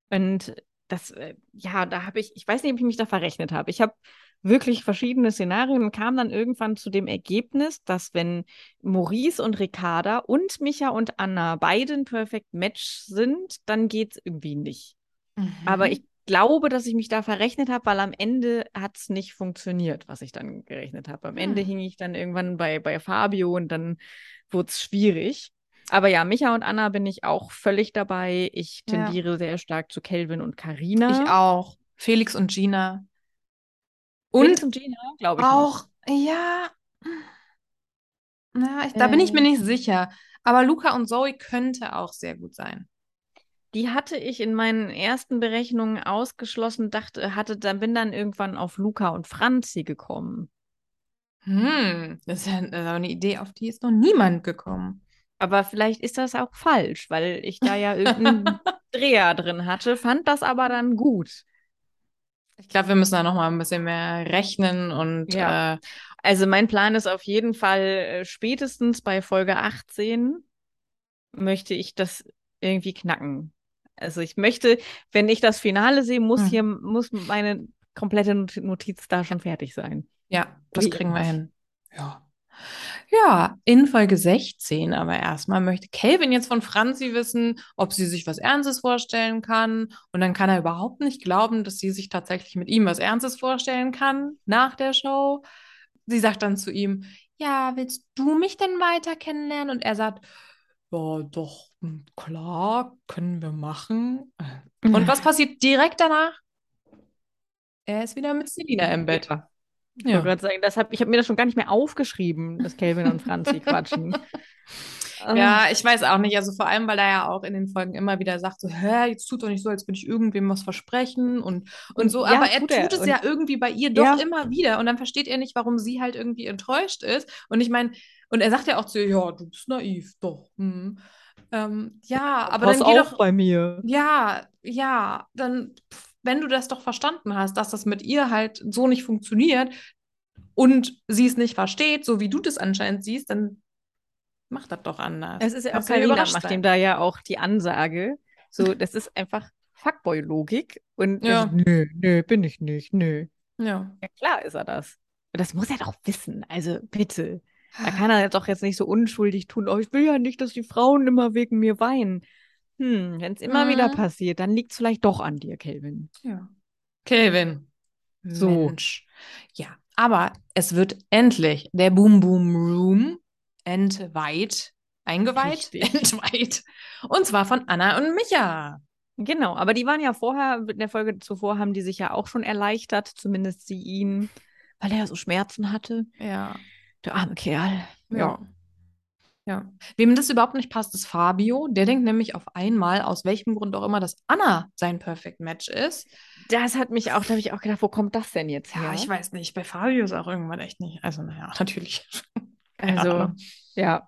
und das, äh, ja, da habe ich, ich weiß nicht, ob ich mich da verrechnet habe. Ich habe wirklich verschiedene Szenarien und kam dann irgendwann zu dem Ergebnis, dass wenn Maurice und Ricarda und Micha und Anna beide ein Perfect Match sind, dann geht es irgendwie nicht. Aber Mhm. ich glaube, dass ich mich da verrechnet habe, weil am Ende hat es nicht funktioniert, was ich dann gerechnet habe. Am Ende Hm. hing ich dann irgendwann bei, bei Fabio und dann wurde es schwierig. Aber ja, Micha und Anna bin ich auch völlig dabei. Ich Ja. tendiere sehr stark zu Kelvin und Karina. Ich auch. Felix und Gina. Felix Und und Gina, glaube ich. nicht. auch, ja, na, ich, da bin ich mir Äh. nicht sicher. Aber Luca und Zoe könnte auch sehr gut sein. Die hatte ich in meinen ersten Berechnungen ausgeschlossen, dachte, hatte, dann bin dann irgendwann auf Luca und Franzi gekommen. Hm, das ist ja eine Idee, auf die ist noch niemand gekommen. Aber vielleicht ist das auch falsch, weil ich da ja irgendeinen Dreher drin hatte, fand das aber dann gut. Ich glaube, wir müssen da noch mal ein bisschen mehr rechnen und Ja. äh, Also mein Plan ist auf jeden Fall äh, spätestens bei Folge 18 möchte ich das irgendwie knacken. Also ich möchte, wenn ich das Finale sehe, muss Hm. hier, muss meine komplette Not- Notiz da schon fertig sein. Ja, das Wie kriegen wir hin. Ja. Ja, in Folge 16 aber erstmal möchte Kelvin jetzt von Franzi wissen, ob sie sich was Ernstes vorstellen kann. Und dann kann er überhaupt nicht glauben, dass sie sich tatsächlich mit ihm was Ernstes vorstellen kann nach der Show. Sie sagt dann zu ihm, ja, willst du mich denn weiter kennenlernen? Und er sagt, ja, doch, hm, klar, können wir machen. Und was passiert direkt danach? Er ist wieder mit Selina im Bett. Ja. Ich Ja. wollte gerade sagen, das hab, ich habe mir das schon gar nicht mehr aufgeschrieben, dass Calvin und Franzi quatschen. Ja, ich weiß auch nicht. Also vor allem, weil er ja auch in den Folgen immer wieder sagt, so, hä, jetzt tut doch nicht so, als würde ich irgendwem was versprechen und, und, so. ja, Aber er tut er. es Und- ja irgendwie bei ihr doch Ja. immer wieder. Und dann versteht er nicht, warum sie halt irgendwie enttäuscht ist. Und ich meine, und er sagt ja auch zu ihr, ja, du bist naiv, doch. Hm. Ähm, ja, aber Pass dann geh doch. bei mir. Ja, ja, dann, pff, wenn du das doch verstanden hast, dass das mit ihr halt so nicht funktioniert und sie es nicht versteht, so wie du das anscheinend siehst, dann mach das doch anders. Es ist ja auch überrascht macht sein. ihm da ja auch die Ansage. So, das ist einfach Fuckboy-Logik. Und Ja. so, nö, nö, bin ich nicht, nö. Ja. Ja, klar ist er das. Das muss er doch wissen. Also bitte. Da kann er doch jetzt nicht so unschuldig tun. Oh, ich will ja nicht, dass die Frauen immer wegen mir weinen. Hm, wenn es immer wieder Mhm. passiert, dann liegt es vielleicht doch an dir, Kelvin. Ja. Kelvin. So. Mensch. Ja, aber es wird endlich der Boom Boom Room entweiht, eingeweiht, Richtig. entweiht. Und zwar von Anna und Micha. Genau, aber die waren ja vorher, in der Folge zuvor haben die sich ja auch schon erleichtert, zumindest sie ihn, weil er ja so Schmerzen hatte. Ja. Der arme Kerl. Ja. Ja. Wem das überhaupt nicht passt, ist Fabio. Der denkt nämlich auf einmal, aus welchem Grund auch immer, dass Anna sein Perfect Match ist. Das hat mich auch, da habe ich auch gedacht, wo kommt das denn jetzt her? Ja, ich weiß nicht. Bei Fabio ist auch irgendwann echt nicht. Also, naja, natürlich. Also, Ahnung. ja.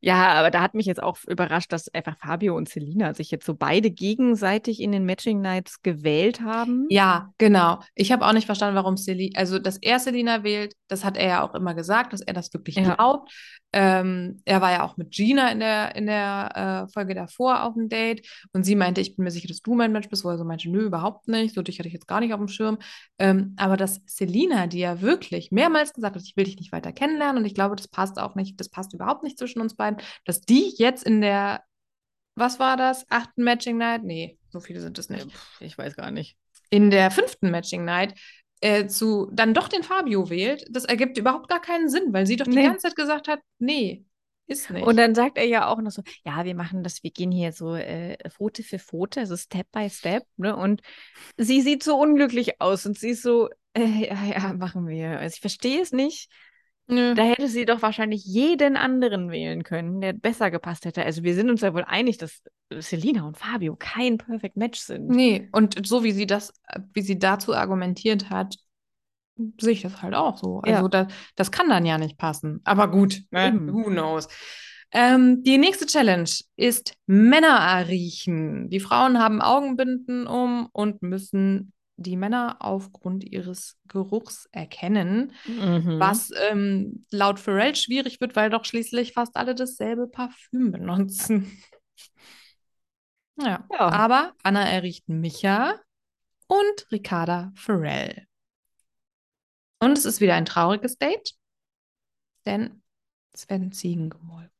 Ja, aber da hat mich jetzt auch überrascht, dass einfach Fabio und Selina sich jetzt so beide gegenseitig in den Matching Nights gewählt haben. Ja, genau. Ich habe auch nicht verstanden, warum Selina, also dass er Selina wählt, das hat er ja auch immer gesagt, dass er das wirklich Ja. glaubt. Ähm, er war ja auch mit Gina in der, in der äh, Folge davor auf dem Date und sie meinte, ich bin mir sicher, dass du mein Mensch bist, wo er so meinte, nö, überhaupt nicht, so dich hatte ich jetzt gar nicht auf dem Schirm. Ähm, aber dass Selina, die ja wirklich mehrmals gesagt hat, ich will dich nicht weiter kennenlernen und ich glaube, das passt auch nicht, das passt überhaupt nicht zwischen uns beiden, dass die jetzt in der, was war das, achten Matching Night? Nee, so viele sind es nicht Pff, Ich weiß gar nicht. in der fünften Matching Night äh, zu dann doch den Fabio wählt, das ergibt überhaupt gar keinen Sinn, weil sie doch die Nee. ganze Zeit gesagt hat, nee, ist nicht. Und dann sagt er ja auch noch so, ja, wir machen das, wir gehen hier so äh, Pfote für Pfote, also Step by Step, ne? Und sie sieht so unglücklich aus und sie ist so, äh, ja, ja, machen wir. Also ich verstehe es nicht. Nö. Da hätte sie doch wahrscheinlich jeden anderen wählen können, der besser gepasst hätte. Also wir sind uns ja wohl einig, dass Selina und Fabio kein Perfect Match sind. Nee, und so wie sie das, wie sie dazu argumentiert hat, sehe ich das halt auch so. Also Ja. da, das kann dann ja nicht passen. Aber gut, ne? Eben. who knows. Ähm, die nächste Challenge ist Männer riechen. Die Frauen haben Augenbinden um und müssen die Männer aufgrund ihres Geruchs erkennen. Mhm. Was ähm, laut Pharrell schwierig wird, weil doch schließlich fast alle dasselbe Parfüm benutzen. Ja, Ja. aber Anna erriecht Micha und Ricarda Pharrell. Und es ist wieder ein trauriges Date, denn es werden Ziegen gemolken.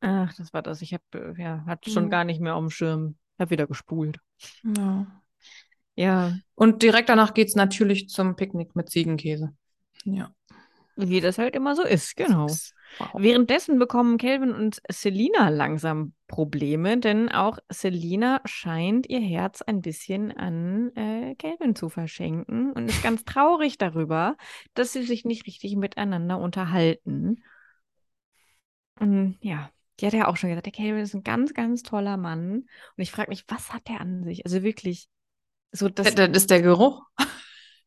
Ach, das war das. Ich habe, ja, hat schon Mhm. gar nicht mehr auf dem Schirm. Hab wieder gespult. Ja. Ja, Und direkt danach geht es natürlich zum Picknick mit Ziegenkäse. Ja. wie das halt immer so ist, genau. Wow. Währenddessen bekommen Kelvin und Selina langsam Probleme, denn auch Selina scheint ihr Herz ein bisschen an äh, Kelvin zu verschenken und ist ganz traurig darüber, dass sie sich nicht richtig miteinander unterhalten. Und ja, die hat ja auch schon gesagt, der Kelvin ist ein ganz, ganz toller Mann. Und ich frage mich, was hat der an sich? Also wirklich, so das, das ist der Geruch.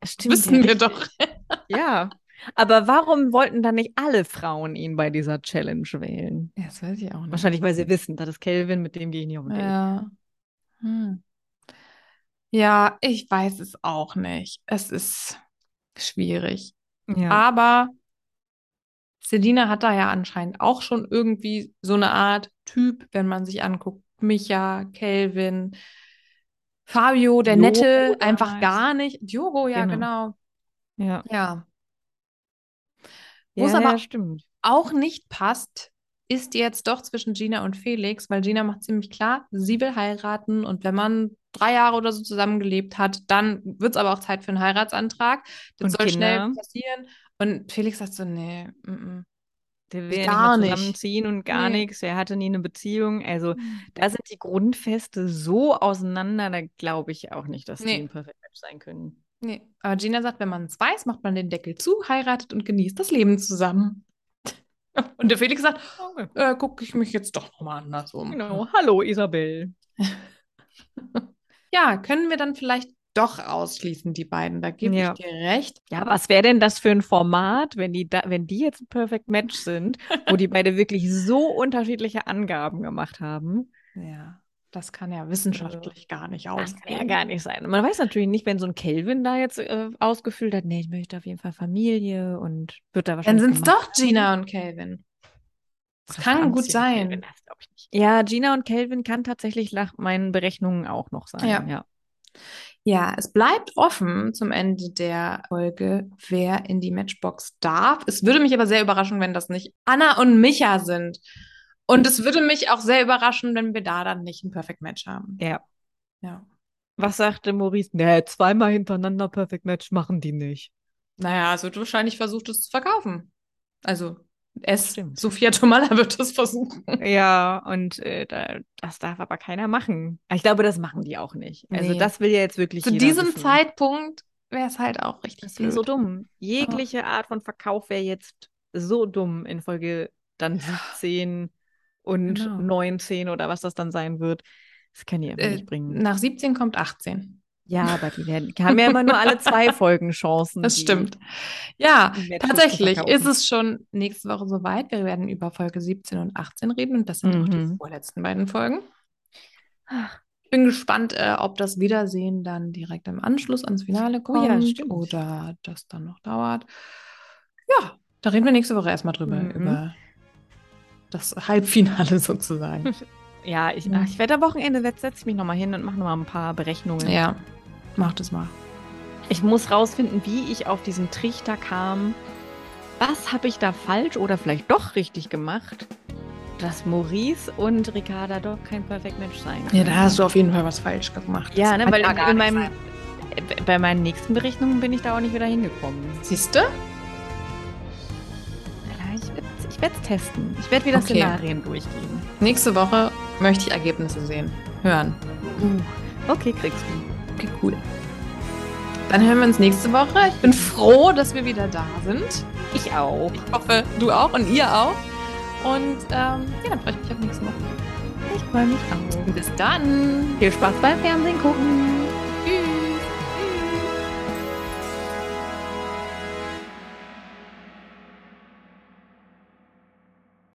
stimmt Wissen wir doch. Ja. Aber warum wollten dann nicht alle Frauen ihn bei dieser Challenge wählen? Ja, das weiß ich auch nicht. Wahrscheinlich, weil sie wissen, das ist Kelvin, mit dem gehe ich nicht auf Date. Ja. Hm. Ja, ich weiß es auch nicht. Es ist schwierig. Ja. Aber Selina hat da ja anscheinend auch schon irgendwie so eine Art Typ, wenn man sich anguckt. Micha, Kelvin, Fabio, der Diogo Nette, einfach gar nicht. Diogo, ja, Genau. genau. Ja. Ja. Wo es Ja, aber stimmt. auch nicht passt, ist jetzt doch zwischen Gina und Felix, weil Gina macht ziemlich klar, sie will heiraten und wenn man drei Jahre oder so zusammengelebt hat, dann wird es aber auch Zeit für einen Heiratsantrag. Das Und soll schnell Kinder? passieren. Und Felix sagt so, nee, mm, mm. Der will ja Gar nicht nicht. zusammenziehen und gar Nee. nichts. Er hatte nie eine Beziehung. Also da sind die Grundfeste so auseinander, da glaube ich auch nicht, dass die Nee. ein Perfect Match sein können. Nee. Aber Gina sagt, wenn man es weiß, macht man den Deckel zu, heiratet und genießt das Leben zusammen. Und der Felix sagt, Okay. äh, gucke ich mich jetzt doch nochmal anders um. Genau. Hallo, Isabel. Ja, können wir dann vielleicht doch ausschließen, die beiden. Da gebe Ja. ich dir recht. Ja, was wäre denn das für ein Format, wenn die da, wenn die jetzt ein Perfect Match sind, wo die beide wirklich so unterschiedliche Angaben gemacht haben? Ja, das kann ja wissenschaftlich gar nicht Das ausgehen. kann ja gar nicht sein. Man weiß natürlich nicht, wenn so ein Kelvin da jetzt äh, ausgefüllt hat, nee, ich möchte auf jeden Fall Familie und wird da Dann wahrscheinlich sind es doch Gina und Calvin. Das Oder kann gut sein. Kelvin, das. Ja, Gina und Kelvin kann tatsächlich nach meinen Berechnungen auch noch sein. Ja. ja. Ja, es bleibt offen zum Ende der Folge, wer in die Matchbox darf. Es würde mich aber sehr überraschen, wenn das nicht Anna und Micha sind. Und es würde mich auch sehr überraschen, wenn wir da dann nicht ein Perfect Match haben. Ja. Ja. Was sagte Maurice? Nee, zweimal hintereinander Perfect Match machen die nicht. Naja, es wird wahrscheinlich versucht, es zu verkaufen. Also, es, Stimmt. Sophia Tomalla wird es versuchen. Ja, und äh, da, das darf aber keiner machen. Ich glaube, das machen die auch nicht. Also Nee. das will ja jetzt wirklich Zu diesem wissen. Zeitpunkt wäre es halt auch richtig Das wäre blöd. so dumm. Jegliche Art von Verkauf wäre jetzt so dumm in Folge dann 17 und Genau. 19 oder was das dann sein wird. Das kann die einfach Äh, nicht bringen. nach 17 kommt 18. Ja, aber die, werden, haben ja immer nur alle zwei Folgen Chancen. Das stimmt. Ja, tatsächlich ist es schon nächste Woche soweit. Wir werden über Folge 17 und 18 reden und das sind auch die Mhm. vorletzten beiden Folgen. Ich bin gespannt, äh, ob das Wiedersehen dann direkt im Anschluss ans Finale Oh ja, kommt oder das dann noch dauert. Ja, da reden wir nächste Woche erstmal drüber, Mhm. über das Halbfinale sozusagen. Ja, ich, ach, ich werde am Wochenende setze ich mich nochmal hin und mache nochmal ein paar Berechnungen. ja, mach das mal. Ich muss rausfinden, wie ich auf diesen Trichter kam. Was habe ich da falsch oder vielleicht doch richtig gemacht, dass Maurice und Ricarda doch kein Perfect Match sein Ja, können. da hast du auf jeden Fall was falsch gemacht. Ja, ne, weil ja in meinem, sein. äh, bei meinen nächsten Berechnungen bin ich da auch nicht wieder hingekommen. Siehst du? Ja, ich werde werd's testen. Ich werde wieder Okay. Szenarien durchgehen. Nächste Woche möchte ich Ergebnisse sehen, hören. Okay, kriegst du. Okay, cool. Dann hören wir uns nächste Woche. Ich bin froh, dass wir wieder da sind. Ich auch. Ich hoffe, du auch und ihr auch. Und ähm, ja, dann freue ich mich auf nächste Woche. Ich freue mich auch. Bis dann. Viel Spaß beim Fernsehen gucken. Tschüss.